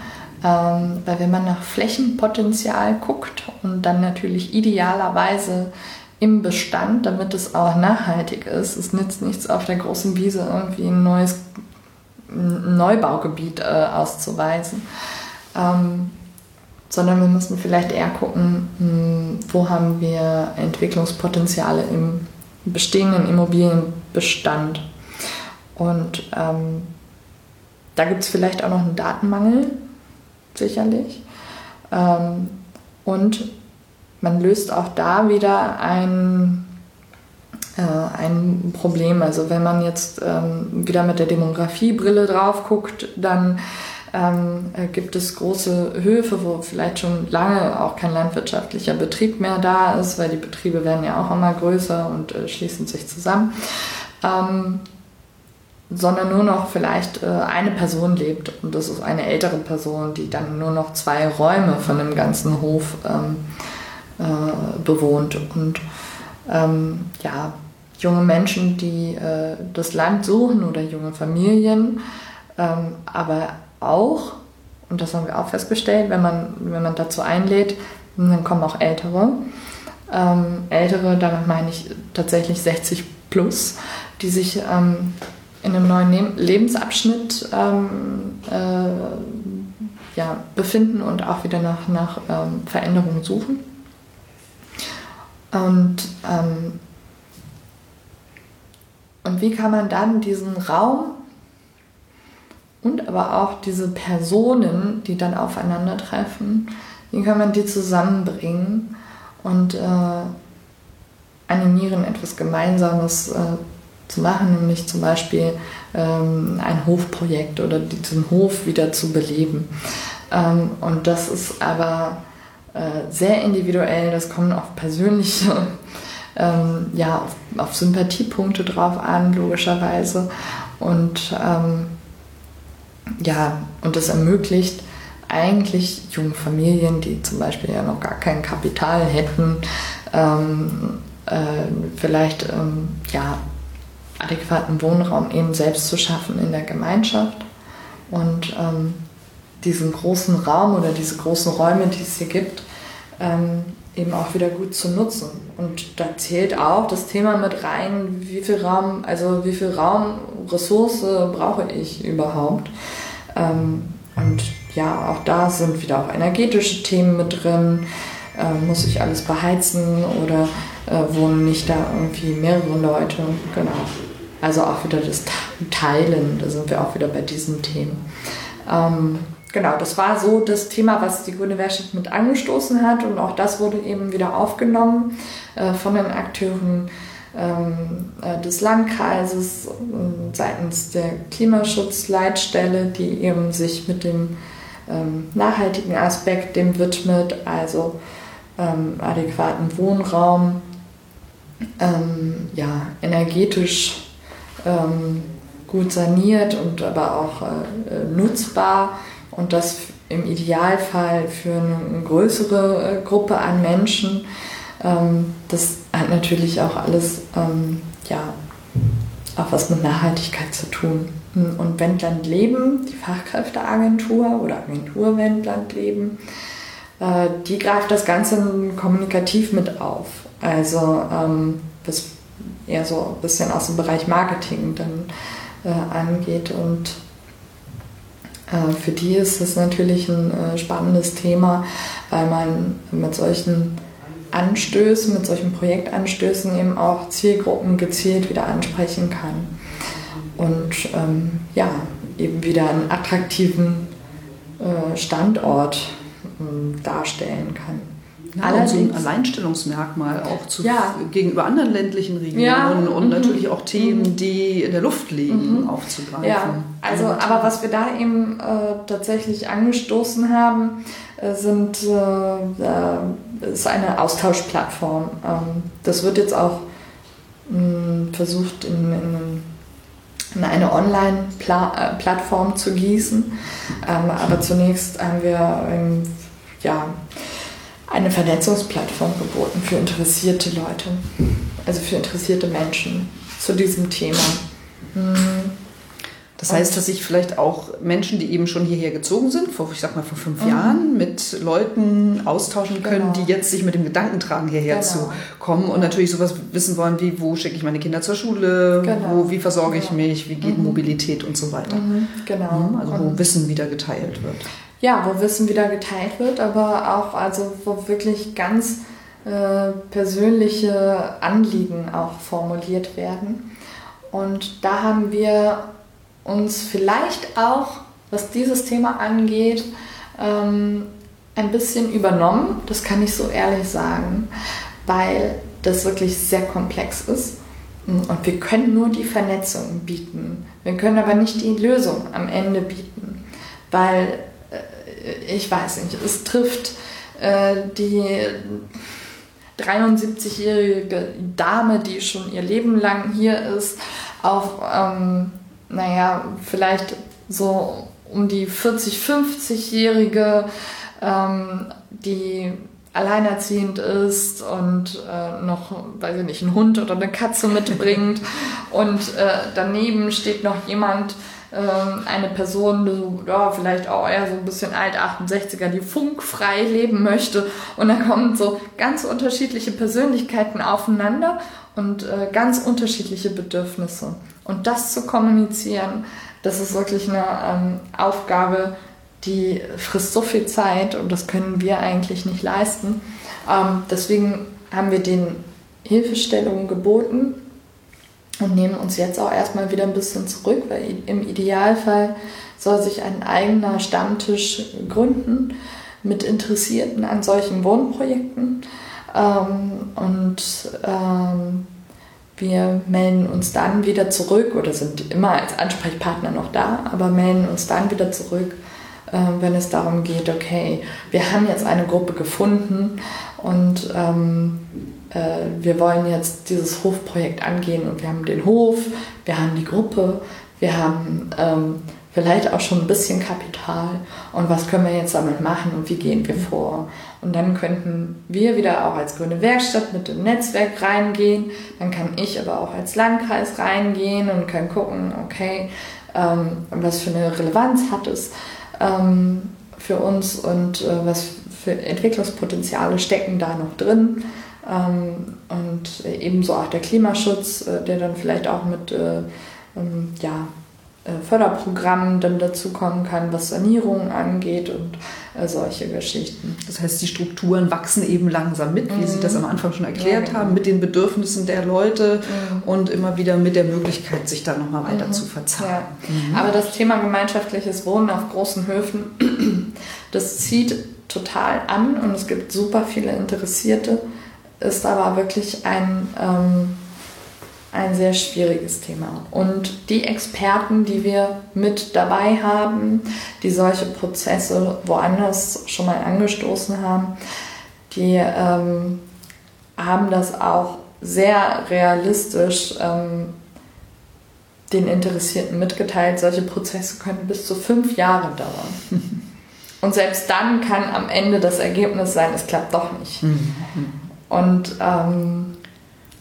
Ähm, weil wenn man nach Flächenpotenzial guckt und dann natürlich idealerweise im Bestand, damit es auch nachhaltig ist. Es nützt nichts, auf der großen Wiese irgendwie ein neues Neubaugebiet äh, auszuweisen. Ähm, sondern wir müssen vielleicht eher gucken, hm, wo haben wir Entwicklungspotenziale im bestehenden Immobilienbestand. Und ähm, da gibt es vielleicht auch noch einen Datenmangel, sicherlich. Ähm, und man löst auch da wieder ein, äh, ein Problem. Also wenn man jetzt ähm, wieder mit der Demografiebrille drauf guckt, dann ähm, äh, gibt es große Höfe, wo vielleicht schon lange auch kein landwirtschaftlicher Betrieb mehr da ist, weil die Betriebe werden ja auch immer größer und äh, schließen sich zusammen. Ähm, sondern nur noch vielleicht äh, eine Person lebt und das ist eine ältere Person, die dann nur noch zwei Räume von dem ganzen Hof ähm, äh, bewohnt. Und ähm, ja, junge Menschen, die äh, das Land suchen oder junge Familien, ähm, aber auch, und das haben wir auch festgestellt, wenn man, wenn man dazu einlädt, dann kommen auch Ältere. Ähm, Ältere, damit meine ich tatsächlich 60 plus, die sich ähm, in einem neuen Lebensabschnitt ähm, äh, ja, befinden und auch wieder nach, nach ähm, Veränderungen suchen. Und, ähm, und wie kann man dann diesen Raum und aber auch diese Personen, die dann aufeinandertreffen, wie kann man die zusammenbringen und äh, animieren, etwas Gemeinsames äh, zu machen, nämlich zum Beispiel ähm, ein Hofprojekt oder diesen Hof wieder zu beleben. Ähm, und das ist aber äh, sehr individuell, das kommt auf persönliche, *laughs* ähm, ja, auf, auf, Sympathiepunkte drauf an, logischerweise. Und ähm, ja, und das ermöglicht eigentlich jungen Familien, die zum Beispiel ja noch gar kein Kapital hätten, ähm, äh, vielleicht ähm, ja, adäquaten Wohnraum eben selbst zu schaffen in der Gemeinschaft und ähm, diesen großen Raum oder diese großen Räume, die es hier gibt, ähm, eben auch wieder gut zu nutzen. Und da zählt auch das Thema mit rein, wie viel Raum, also wie viel Raum, Ressource brauche ich überhaupt. Ähm, und ja, auch da sind wieder auch energetische Themen mit drin. Äh, muss ich alles beheizen oder äh, wohnen nicht da irgendwie mehrere Leute? Genau. Also auch wieder das Teilen, da sind wir auch wieder bei diesen Themen. Ähm, genau, das war so das Thema, was die Grüne Werkstatt mit angestoßen hat und auch das wurde eben wieder aufgenommen äh, von den Akteuren ähm, äh, des Landkreises äh, seitens der Klimaschutzleitstelle, die eben sich mit dem ähm, nachhaltigen Aspekt dem widmet, also ähm, adäquaten Wohnraum, ähm, ja, energetisch ähm, gut saniert und aber auch äh, nutzbar und das im Idealfall für eine größere äh, Gruppe an Menschen. Ähm, das hat natürlich auch alles ähm, ja, auch was mit Nachhaltigkeit zu tun. Und Wendland Leben, die Fachkräfteagentur oder Agentur Wendland Leben, äh, die greift das Ganze kommunikativ mit auf. Also ähm, das eher so ein bisschen aus dem Bereich Marketing dann äh, angeht. Und äh, für die ist das natürlich ein äh, spannendes Thema, weil man mit solchen Anstößen, mit solchen Projektanstößen eben auch Zielgruppen gezielt wieder ansprechen kann. Und ähm, ja, eben wieder einen attraktiven äh, Standort äh, darstellen kann. Ja, Allerdings, so ein Alleinstellungsmerkmal auch zu, ja. gegenüber anderen ländlichen Regionen ja. und mhm. natürlich auch Themen, mhm. die in der Luft liegen, mhm. aufzugreifen. Ja, also aber was wir da eben äh, tatsächlich angestoßen haben, äh, sind, äh, äh ist eine Austauschplattform. Ähm, das wird jetzt auch mh, mm, versucht in, in, in eine Online-Plattform äh, zu gießen. Ähm, aber zunächst haben wir ähm, ja, eine Vernetzungsplattform geboten für interessierte Leute, also für interessierte Menschen zu diesem Thema. Hm. Das heißt, dass sich vielleicht auch Menschen, die eben schon hierher gezogen sind, vor, ich sag mal vor fünf mhm. Jahren, mit Leuten austauschen können, genau. die jetzt sich mit dem Gedanken tragen, hierher genau. zu kommen und natürlich sowas wissen wollen wie, wo schicke ich meine Kinder zur Schule, genau. wo, wie versorge ich genau. mich, wie geht mhm. Mobilität und so weiter. Mhm. Genau. Mhm, also wo Wissen wieder geteilt wird ja, wo Wissen wieder geteilt wird, aber auch also wo wirklich ganz äh, persönliche Anliegen auch formuliert werden. Und da haben wir uns vielleicht auch, was dieses Thema angeht, ähm, ein bisschen übernommen, das kann ich so ehrlich sagen, weil das wirklich sehr komplex ist. Und wir können nur die Vernetzung bieten. Wir können aber nicht die Lösung am Ende bieten, weil ich weiß nicht, es trifft äh, die 73-jährige Dame, die schon ihr Leben lang hier ist, auf, ähm, naja, vielleicht so um die 40, 50-jährige, ähm, die alleinerziehend ist und äh, noch, weiß ich nicht, einen Hund oder eine Katze mitbringt. und äh, daneben steht noch jemand, äh, eine Person, so, ja, vielleicht auch eher so ein bisschen alt, 68er, die funkfrei leben möchte. Und dann kommen so ganz unterschiedliche Persönlichkeiten aufeinander und äh, ganz unterschiedliche Bedürfnisse. Und das zu kommunizieren, das ist wirklich eine ähm, Aufgabe, die frisst so viel Zeit und das können wir eigentlich nicht leisten. Ähm, deswegen haben wir den Hilfestellungen geboten und nehmen uns jetzt auch erstmal wieder ein bisschen zurück, weil im Idealfall soll sich ein eigener Stammtisch gründen mit Interessierten an solchen Wohnprojekten. Ähm, und ähm, wir melden uns dann wieder zurück oder sind immer als Ansprechpartner noch da, aber melden uns dann wieder zurück, wenn es darum geht, okay, wir haben jetzt eine Gruppe gefunden und ähm, äh, wir wollen jetzt dieses Hofprojekt angehen und wir haben den Hof, wir haben die Gruppe, wir haben ähm, vielleicht auch schon ein bisschen Kapital und was können wir jetzt damit machen und wie gehen wir vor. Und dann könnten wir wieder auch als grüne Werkstatt mit dem Netzwerk reingehen, dann kann ich aber auch als Landkreis reingehen und kann gucken, okay, ähm, was für eine Relevanz hat es ähm, für uns und äh, was für Entwicklungspotenziale stecken da noch drin. Ähm, und ebenso auch der Klimaschutz, äh, der dann vielleicht auch mit äh, ähm, ja, äh, Förderprogrammen dann dazukommen kann, was Sanierungen angeht und äh, solche Geschichten. Das heißt, die Strukturen wachsen eben langsam mit, wie mhm. Sie das am Anfang schon erklärt ja, haben, mit den Bedürfnissen der Leute mhm. und immer wieder mit der Möglichkeit, sich da nochmal weiter mhm. zu verzahnen. Ja. Mhm. Aber das Thema gemeinschaftliches Wohnen auf großen Höfen, *clears throat* das zieht total an und es gibt super viele Interessierte ist aber wirklich ein, ähm, ein sehr schwieriges Thema. Und die Experten, die wir mit dabei haben, die solche Prozesse woanders schon mal angestoßen haben, die ähm, haben das auch sehr realistisch ähm, den Interessierten mitgeteilt. Solche Prozesse können bis zu fünf Jahre dauern. *laughs* Und selbst dann kann am Ende das Ergebnis sein, es klappt doch nicht. Mhm. Und ähm,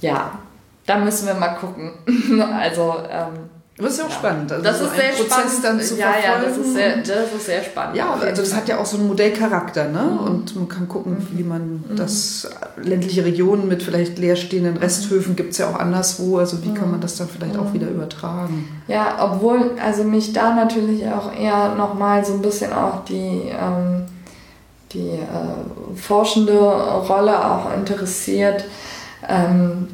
ja, da müssen wir mal gucken. *laughs* also ähm, das ist ja auch spannend. Also das so ist sehr Prozess spannend. Dann zu ja, verfolgen. ja, das ist, sehr, das ist sehr spannend. Ja, also das hat ja auch so einen Modellcharakter, ne? Mhm. Und man kann gucken, mhm. wie man mhm. das ländliche Regionen mit vielleicht leerstehenden mhm. Resthöfen gibt es ja auch anderswo. Also wie kann man mhm. das dann vielleicht auch mhm. wieder übertragen? Ja, obwohl, also mich da natürlich auch eher nochmal so ein bisschen auch die ähm, die äh, forschende Rolle auch interessiert. Ähm,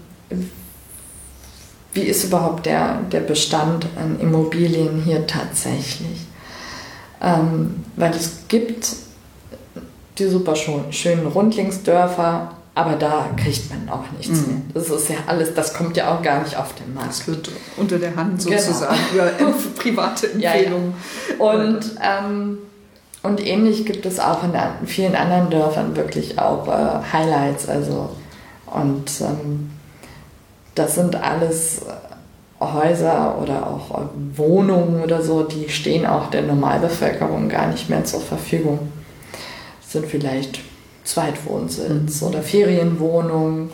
wie ist überhaupt der, der Bestand an Immobilien hier tatsächlich? Ähm, weil es gibt die super schönen Rundlingsdörfer, aber da kriegt man auch nichts mhm. mehr. Das ist ja alles, das kommt ja auch gar nicht auf den Markt. Das wird unter der Hand genau. sozusagen genau. über *laughs* private Empfehlungen. Ja, ja. Und ähm, und ähnlich gibt es auch in vielen anderen Dörfern wirklich auch äh, Highlights. Also, und ähm, das sind alles Häuser oder auch Wohnungen oder so, die stehen auch der Normalbevölkerung gar nicht mehr zur Verfügung. Das sind vielleicht Zweitwohnsitz mhm. oder Ferienwohnungen.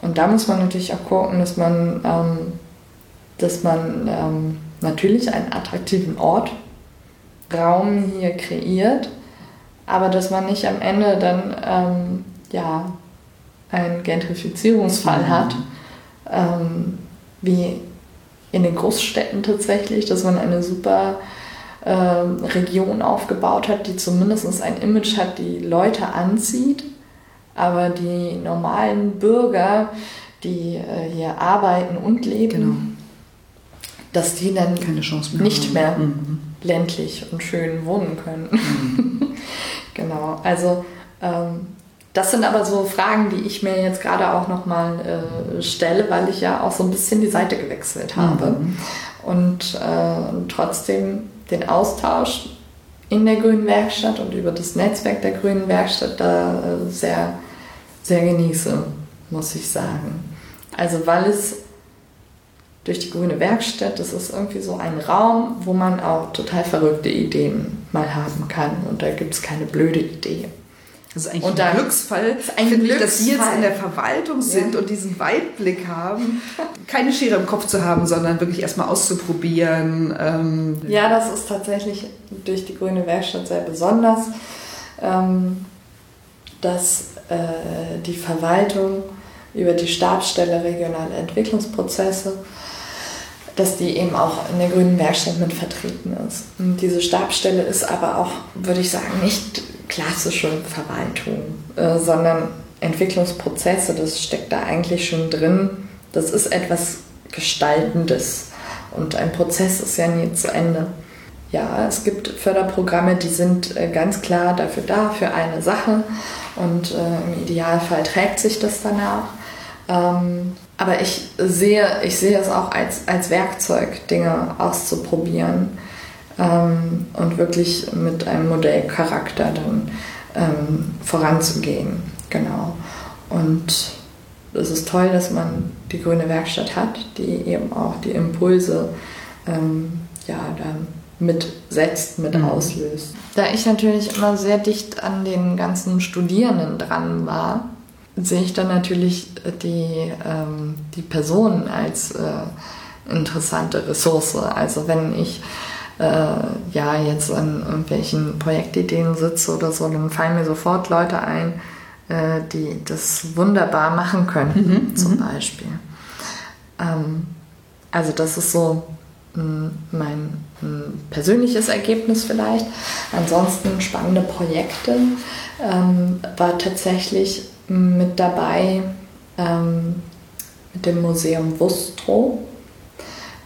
Und da muss man natürlich auch gucken, dass man, ähm, dass man ähm, natürlich einen attraktiven Ort Raum hier kreiert, aber dass man nicht am Ende dann ähm, ja, einen Gentrifizierungsfall mhm. hat, ähm, wie in den Großstädten tatsächlich, dass man eine super äh, Region aufgebaut hat, die zumindest ein Image hat, die Leute anzieht, aber die normalen Bürger, die äh, hier arbeiten und leben, genau. dass die dann nicht mehr mhm ländlich und schön wohnen können. Mhm. *laughs* Genau, also ähm, das sind aber so Fragen, die ich mir jetzt gerade auch nochmal äh, stelle, weil ich ja auch so ein bisschen die Seite gewechselt habe. Mhm. Und äh, trotzdem den Austausch in der Grünen Werkstatt und über das Netzwerk der Grünen Werkstatt da äh, sehr, sehr genieße, muss ich sagen. Also weil es durch die Grüne Werkstatt, das ist irgendwie so ein Raum, wo man auch total verrückte Ideen mal haben kann. Und da gibt es keine blöde Idee. Das ist eigentlich und ein Glücksfall, ein finde Glücksfall. Ich, dass Sie jetzt in der Verwaltung sind ja. und diesen Weitblick haben, keine Schere im Kopf zu haben, sondern wirklich erstmal auszuprobieren. Ähm. Ja, das ist tatsächlich durch die Grüne Werkstatt sehr besonders, ähm, dass äh, die Verwaltung über die Stabsstelle regionale Entwicklungsprozesse dass die eben auch in der Grünen Werkstatt mit vertreten ist. Und diese Stabsstelle ist aber auch, würde ich sagen, nicht klassische Verwaltung, äh, sondern Entwicklungsprozesse, das steckt da eigentlich schon drin. Das ist etwas Gestaltendes und ein Prozess ist ja nie zu Ende. Ja, es gibt Förderprogramme, die sind äh, ganz klar dafür da, für eine Sache und äh, im Idealfall trägt sich das danach. Ähm, aber ich sehe, ich sehe es auch als, als Werkzeug, Dinge auszuprobieren ähm, und wirklich mit einem Modellcharakter dann ähm, voranzugehen. Genau. Und es ist toll, dass man die grüne Werkstatt hat, die eben auch die Impulse ähm, ja, dann mitsetzt, mit mhm. auslöst. Da ich natürlich immer sehr dicht an den ganzen Studierenden dran war, sehe ich dann natürlich die, ähm, die Person als äh, interessante Ressource. Also wenn ich äh, ja jetzt an irgendwelchen Projektideen sitze oder so, dann fallen mir sofort Leute ein, äh, die das wunderbar machen können, mhm, zum mhm. Beispiel. Ähm, also das ist so hm, mein hm, persönliches Ergebnis vielleicht. Ansonsten spannende Projekte ähm, war tatsächlich mit dabei ähm, mit dem Museum Wustrow.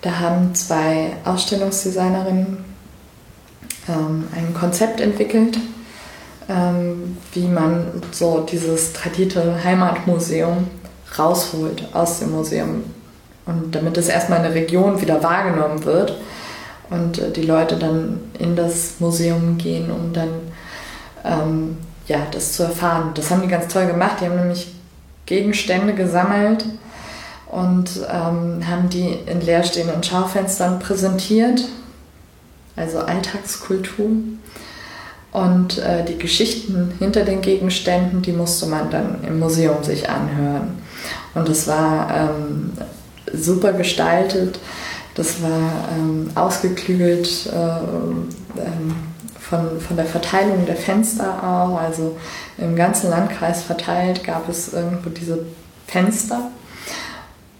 Da haben zwei Ausstellungsdesignerinnen ähm, ein Konzept entwickelt, ähm, wie man so dieses tradierte Heimatmuseum rausholt aus dem Museum. Und damit es erstmal in der Region wieder wahrgenommen wird und äh, die Leute dann in das Museum gehen, um dann ähm, ja, das zu erfahren. Das haben die ganz toll gemacht. Die haben nämlich Gegenstände gesammelt und ähm, haben die in leerstehenden Schaufenstern präsentiert, also Alltagskultur. Und äh, die Geschichten hinter den Gegenständen, die musste man dann im Museum sich anhören. Und es war ähm, super gestaltet, das war ähm, ausgeklügelt. Äh, ähm, von, von der Verteilung der Fenster auch. Also im ganzen Landkreis verteilt gab es irgendwo diese Fenster.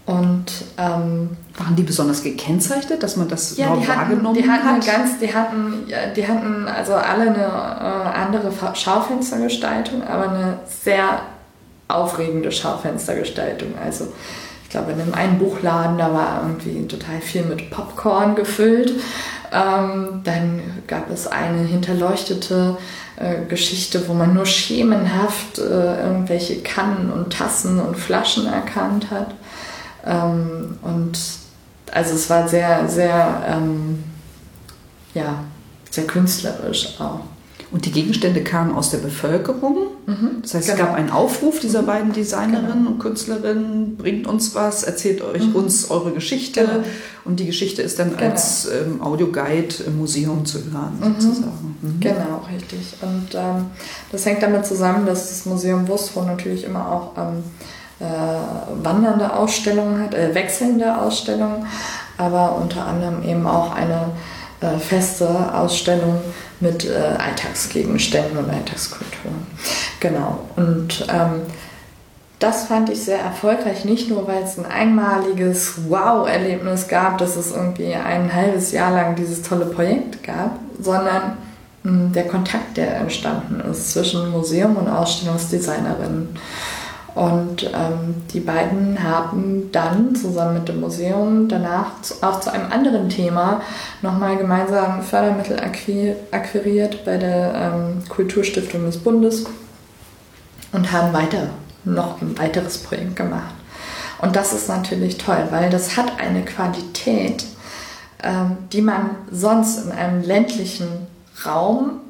Und ähm, waren die besonders gekennzeitigt, dass man das ja, die hatten, wahrgenommen die hatten hat? Ganz, die hatten, die hatten also alle eine äh, andere Schaufenstergestaltung, aber eine sehr aufregende Schaufenstergestaltung. Also ich glaube, in einem einen Buchladen, da war irgendwie total viel mit Popcorn gefüllt. Ähm, dann gab es eine hinterleuchtete äh, Geschichte, wo man nur schemenhaft äh, irgendwelche Kannen und Tassen und Flaschen erkannt hat. Ähm, und also es war sehr, sehr, ähm, ja, sehr künstlerisch auch. Und die Gegenstände kamen aus der Bevölkerung. Mhm, das heißt, genau. es gab einen Aufruf dieser mhm. beiden Designerinnen genau. und Künstlerinnen, bringt uns was, erzählt euch mhm. uns eure Geschichte. Genau. Und die Geschichte ist dann genau. als ähm, Audioguide im Museum zu hören, mhm. sozusagen. Mhm. Genau, richtig. Und ähm, das hängt damit zusammen, dass das Museum Wustrow natürlich immer auch ähm, äh, wandernde Ausstellungen hat, äh, wechselnde Ausstellungen, aber unter anderem eben auch eine äh, feste Ausstellung mit äh, Alltagsgegenständen und Alltagskultur. Genau. Und ähm, das fand ich sehr erfolgreich, nicht nur weil es ein einmaliges Wow-Erlebnis gab, dass es irgendwie ein halbes Jahr lang dieses tolle Projekt gab, sondern mh, hm, der Kontakt, der entstanden ist zwischen Museum und Ausstellungsdesignerinnen. Und ähm, die beiden haben dann zusammen mit dem Museum danach auch zu einem anderen Thema nochmal gemeinsam Fördermittel akquiriert bei der ähm, Kulturstiftung des Bundes und haben weiter noch ein weiteres Projekt gemacht. Und das ist natürlich toll, weil das hat eine Qualität, ähm, die man sonst in einem ländlichen Raum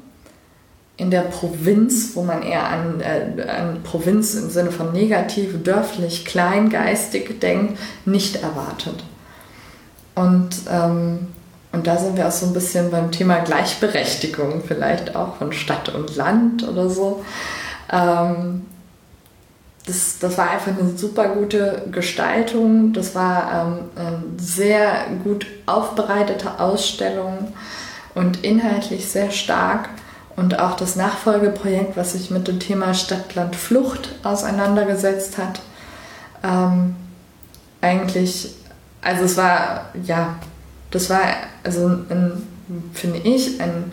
in der Provinz, wo man eher an, äh, an Provinz im Sinne von negativ, dörflich, kleingeistig denkt, nicht erwartet. Und, ähm, und da sind wir auch so ein bisschen beim Thema Gleichberechtigung, vielleicht auch von Stadt und Land oder so. Ähm, das, das war einfach eine super gute Gestaltung. Das war ähm, eine sehr gut aufbereitete Ausstellung und inhaltlich sehr stark. Und auch das Nachfolgeprojekt, was sich mit dem Thema Stadt-Land-Flucht auseinandergesetzt hat, ähm, eigentlich, also es war, ja, das war, also ein, finde ich, ein,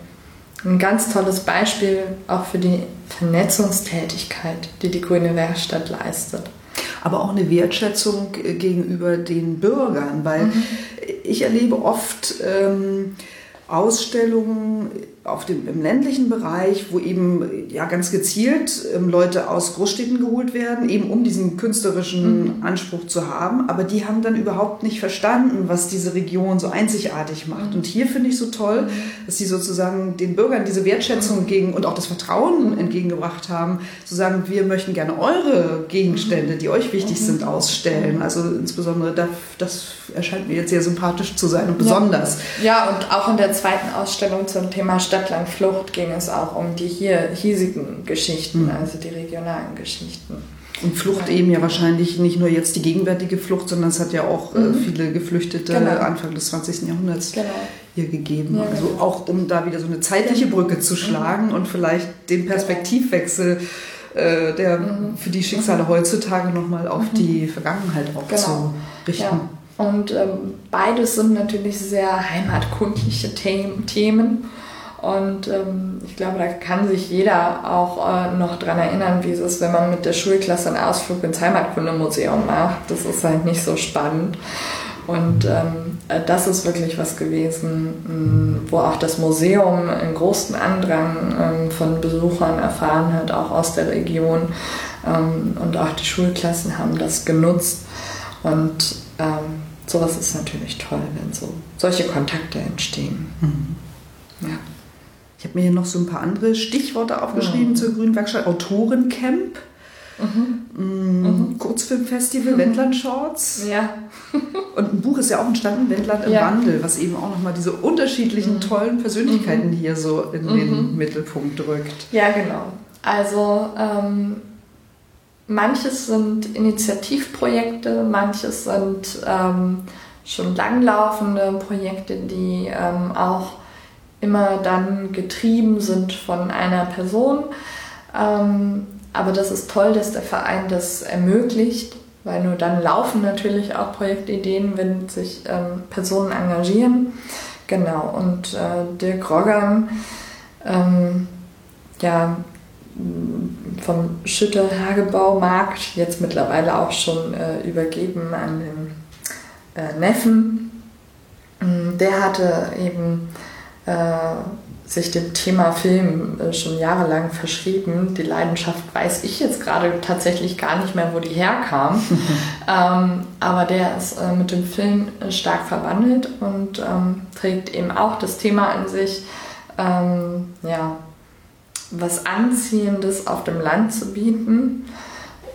ein ganz tolles Beispiel auch für die Vernetzungstätigkeit, die die Grüne Werkstatt leistet aber auch eine Wertschätzung gegenüber den Bürgern, weil mhm. ich erlebe oft ähm, Ausstellungen auf dem, im ländlichen Bereich, wo eben ja ganz gezielt ähm, Leute aus Großstädten geholt werden, eben um diesen künstlerischen mhm. Anspruch zu haben. Aber die haben dann überhaupt nicht verstanden, was diese Region so einzigartig macht. Mhm. Und hier finde ich so toll, mhm. dass sie sozusagen den Bürgern diese Wertschätzung mhm. gegen und auch das Vertrauen entgegengebracht haben, zu sagen, wir möchten gerne eure Gegenstände, die euch wichtig mhm. sind, ausstellen. Also insbesondere das, das, erscheint mir jetzt sehr sympathisch zu sein und besonders. Ja, ja und auch in der zweiten Ausstellung zum Thema Stadt Stadtlandflucht ging es auch um die hier hiesigen Geschichten, mhm. also die regionalen Geschichten. Und Flucht eben ja wahrscheinlich nicht nur jetzt die gegenwärtige Flucht, sondern es hat ja auch äh, mhm. viele Geflüchtete genau. Anfang des 20. Jahrhunderts genau. hier gegeben. Ja, also genau. auch um da wieder so eine zeitliche Brücke zu schlagen mhm. und vielleicht den Perspektivwechsel äh, der mhm. für die Schicksale mhm. heutzutage nochmal auf mhm. die Vergangenheit auch genau. zu richten. Ja. Und ähm, beides sind natürlich sehr heimatkundliche Themen. Und ähm, ich glaube, da kann sich jeder auch äh, noch daran erinnern, wie es ist, wenn man mit der Schulklasse einen Ausflug ins Heimatkundemuseum macht. Das ist halt nicht so spannend. Und ähm, äh, das ist wirklich was gewesen, wo auch das Museum einen großen Andrang ähm, von Besuchern erfahren hat, auch aus der Region. Ähm, und auch die Schulklassen haben das genutzt. Und ähm, sowas ist natürlich toll, wenn so solche Kontakte entstehen. Mhm. Ja. Ich habe mir hier noch so ein paar andere Stichworte aufgeschrieben mhm. zur Grünen Werkstatt. Autorencamp. Mhm. Mm, mhm. Kurzfilmfestival, mhm. Wendland Shorts. Ja. Und ein Buch ist ja auch entstanden, Wendland im ja. Wandel, was eben auch nochmal diese unterschiedlichen mhm. tollen Persönlichkeiten mhm. hier so in den mhm. Mittelpunkt drückt. Ja, genau. Also ähm, manches sind Initiativprojekte, manches sind ähm, schon langlaufende Projekte, die ähm, auch immer dann getrieben sind von einer Person. Ähm, aber das ist toll, dass der Verein das ermöglicht, weil nur dann laufen natürlich auch Projektideen, wenn sich ähm, Personen engagieren. Genau, und äh, Dirk Roggern, ähm, ja, vom Schütte Hagebaumarkt, jetzt mittlerweile auch schon äh, übergeben an den äh, Neffen, der hatte eben äh, sich dem Thema Film äh, schon jahrelang verschrieben. Die Leidenschaft weiß ich jetzt gerade tatsächlich gar nicht mehr, wo die herkam. *laughs* ähm, aber der ist äh, mit dem Film stark verwandelt und ähm, trägt eben auch das Thema an sich, ähm, ja, was Anziehendes auf dem Land zu bieten.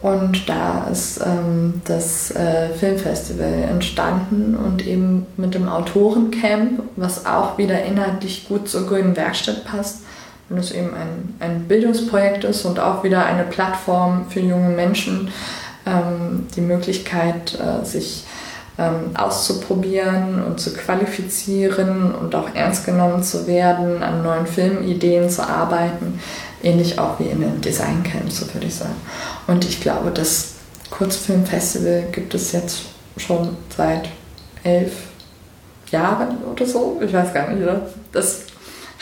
Und da ist ähm, das äh, Filmfestival entstanden und eben mit dem Autorencamp, was auch wieder inhaltlich gut zur Grünen Werkstatt passt. Und es eben ein, ein Bildungsprojekt ist und auch wieder eine Plattform für junge Menschen, ähm, die Möglichkeit, äh, sich ähm, auszuprobieren und zu qualifizieren und auch ernst genommen zu werden, an neuen Filmideen zu arbeiten ähnlich auch wie in den Designcamps, so würde ich sagen. Und ich glaube, das Kurzfilmfestival gibt es jetzt schon seit elf Jahren oder so. Ich weiß gar nicht, oder? Das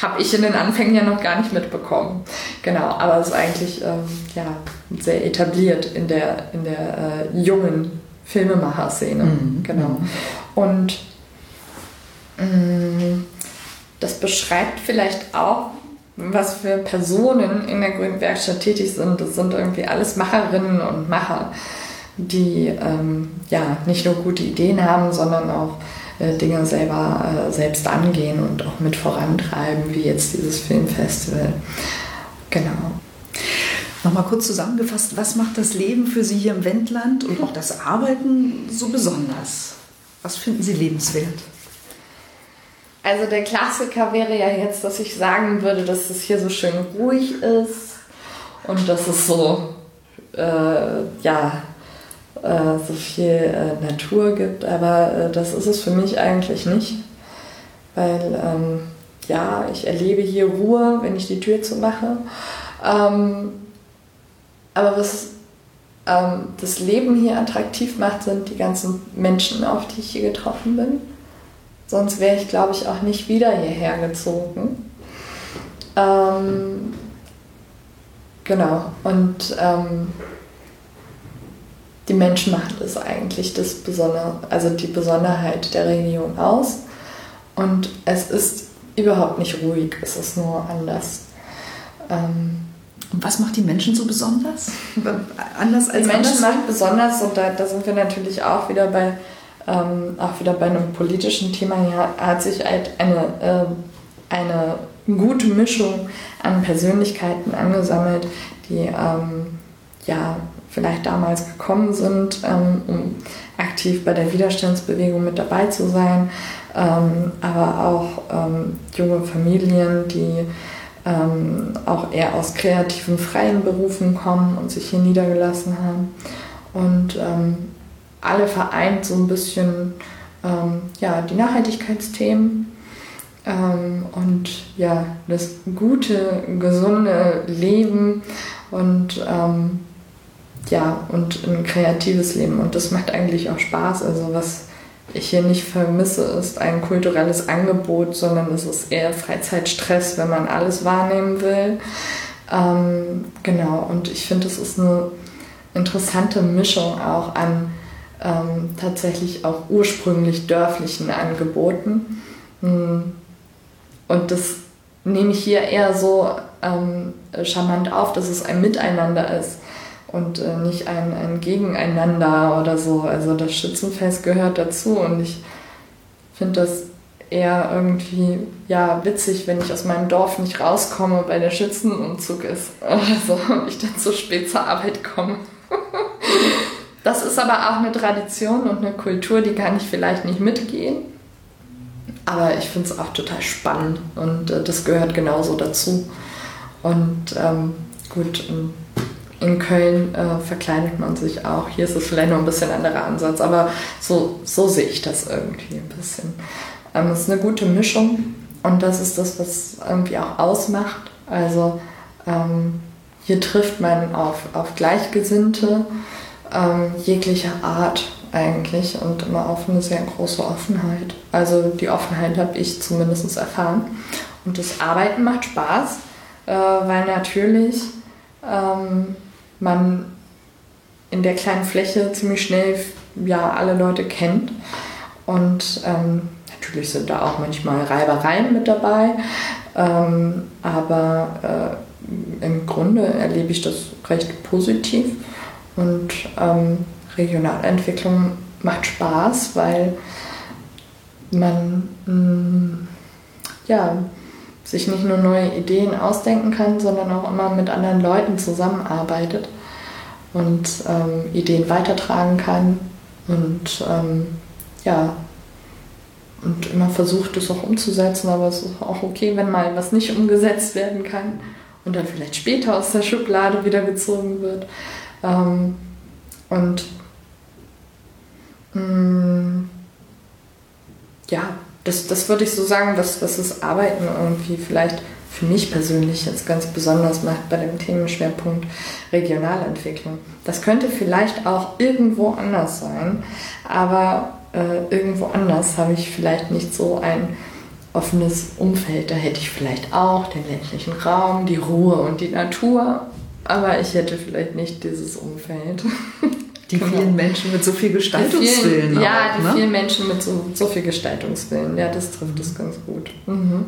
habe ich in den Anfängen ja noch gar nicht mitbekommen. Genau, aber es ist eigentlich ähm, ja, sehr etabliert in der, in der äh, jungen Filmemacher-Szene. Mhm. Genau. Mhm. Und mh, mm, das beschreibt vielleicht auch, was für Personen in der Grünen Werkstatt tätig sind. Das sind irgendwie alles Macherinnen und Macher, die ähm, ja nicht nur gute Ideen haben, sondern auch äh, Dinge selber äh, selbst angehen und auch mit vorantreiben, wie jetzt dieses Filmfestival. Genau. Nochmal kurz zusammengefasst, was macht das Leben für Sie hier im Wendland und auch das Arbeiten so besonders? Was finden Sie lebenswert? Also der Klassiker wäre ja jetzt, dass ich sagen würde, dass es hier so schön ruhig ist und dass es so, äh, ja, äh, so viel äh, Natur gibt, aber äh, das ist es für mich eigentlich nicht, weil ähm, ja, ich erlebe hier Ruhe, wenn ich die Tür zumache. Ähm, aber was ähm, das Leben hier attraktiv macht, sind die ganzen Menschen, auf die ich hier getroffen bin. Sonst wäre ich, glaube ich, auch nicht wieder hierher gezogen. Ähm, genau. Und ähm, die Menschen machen das eigentlich das Besondere, also die Besonderheit der Region aus. Und es ist überhaupt nicht ruhig, es ist nur anders. Ähm, und was macht die Menschen so besonders? *laughs* anders als Die Menschen macht besonders, und da, da, sind wir natürlich auch wieder bei, ähm, auch wieder bei einem politischen Thema. Hier hat sich halt eine, äh, eine gute Mischung an Persönlichkeiten angesammelt, die ähm, ja vielleicht damals gekommen sind, ähm, um aktiv bei der Widerstandsbewegung mit dabei zu sein, ähm, aber auch ähm, junge Familien, die ähm, auch eher aus kreativen, freien Berufen kommen und sich hier niedergelassen haben. Und alle vereint so ein bisschen ähm, ja, die Nachhaltigkeitsthemen und ja, das gute, gesunde Leben und ähm, ja, und ein kreatives Leben. Und das macht eigentlich auch Spaß. Also was ich hier nicht vermisse, ist ein kulturelles Angebot, sondern es ist eher Freizeitstress, wenn man alles wahrnehmen will. Ähm, genau, und ich finde, es ist eine interessante Mischung auch an ähm, tatsächlich auch ursprünglich dörflichen Angeboten. Hm. Und das nehme ich hier eher so ähm, charmant auf, dass es ein Miteinander ist und äh, nicht ein, ein Gegeneinander oder so. Also das Schützenfest gehört dazu und ich finde das eher irgendwie ja witzig, wenn ich aus meinem Dorf nicht rauskomme, weil der Schützenumzug ist oder so und ich dann zu spät zur Arbeit komme. *laughs* das ist aber auch eine Tradition und eine Kultur, die kann ich vielleicht nicht mitgehen. Aber ich finde es auch total spannend und äh, das gehört genauso dazu. Und ähm, gut, in Köln äh, verkleidet man sich auch. Hier ist es vielleicht noch ein bisschen anderer Ansatz, aber so, so sehe ich das irgendwie ein bisschen. Ähm, es ist eine gute Mischung und das ist das, was irgendwie auch ausmacht. Also ähm, hier trifft man auf, auf Gleichgesinnte ähm, jeglicher Art eigentlich und immer auf eine sehr große Offenheit. Also die Offenheit habe ich zumindest erfahren. Und das Arbeiten macht Spaß, äh, weil natürlich ähm, man in der kleinen Fläche ziemlich schnell ja alle Leute kennt. Und ähm, natürlich sind da auch manchmal Reibereien mit dabei, ähm, aber äh, im Grunde erlebe ich das recht positiv. Und ähm, Regionalentwicklung macht Spaß, weil man mh, mm, ja, sich nicht nur neue Ideen ausdenken kann, sondern auch immer mit anderen Leuten zusammenarbeitet und ähm, Ideen weitertragen kann und ähm, ja, und immer versucht, es auch umzusetzen, aber es ist auch okay, wenn mal was nicht umgesetzt werden kann und dann vielleicht später aus der Schublade wieder gezogen wird. Ähm, und mh, mm, ja, das, das würde ich so sagen, was, was das Arbeiten irgendwie vielleicht für mich persönlich jetzt ganz besonders macht bei dem Themenschwerpunkt Regionalentwicklung. Das könnte vielleicht auch irgendwo anders sein, aber äh, irgendwo anders habe ich vielleicht nicht so ein offenes Umfeld, da hätte ich vielleicht auch den ländlichen Raum, die Ruhe und die Natur. Aber ich hätte vielleicht nicht dieses Umfeld. Die genau. vielen Menschen mit so viel Gestaltungswillen. Vielen, ja, die ne? vielen Menschen mit so, so viel Gestaltungswillen. Ja, das trifft es ganz gut. Mhm.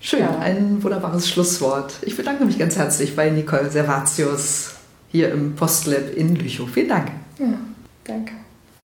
Schön, ja. ein wunderbares Schlusswort. Ich bedanke mich ganz herzlich bei Nicole Servatius hier im Postlab in Lüchow. Vielen Dank. Ja, danke.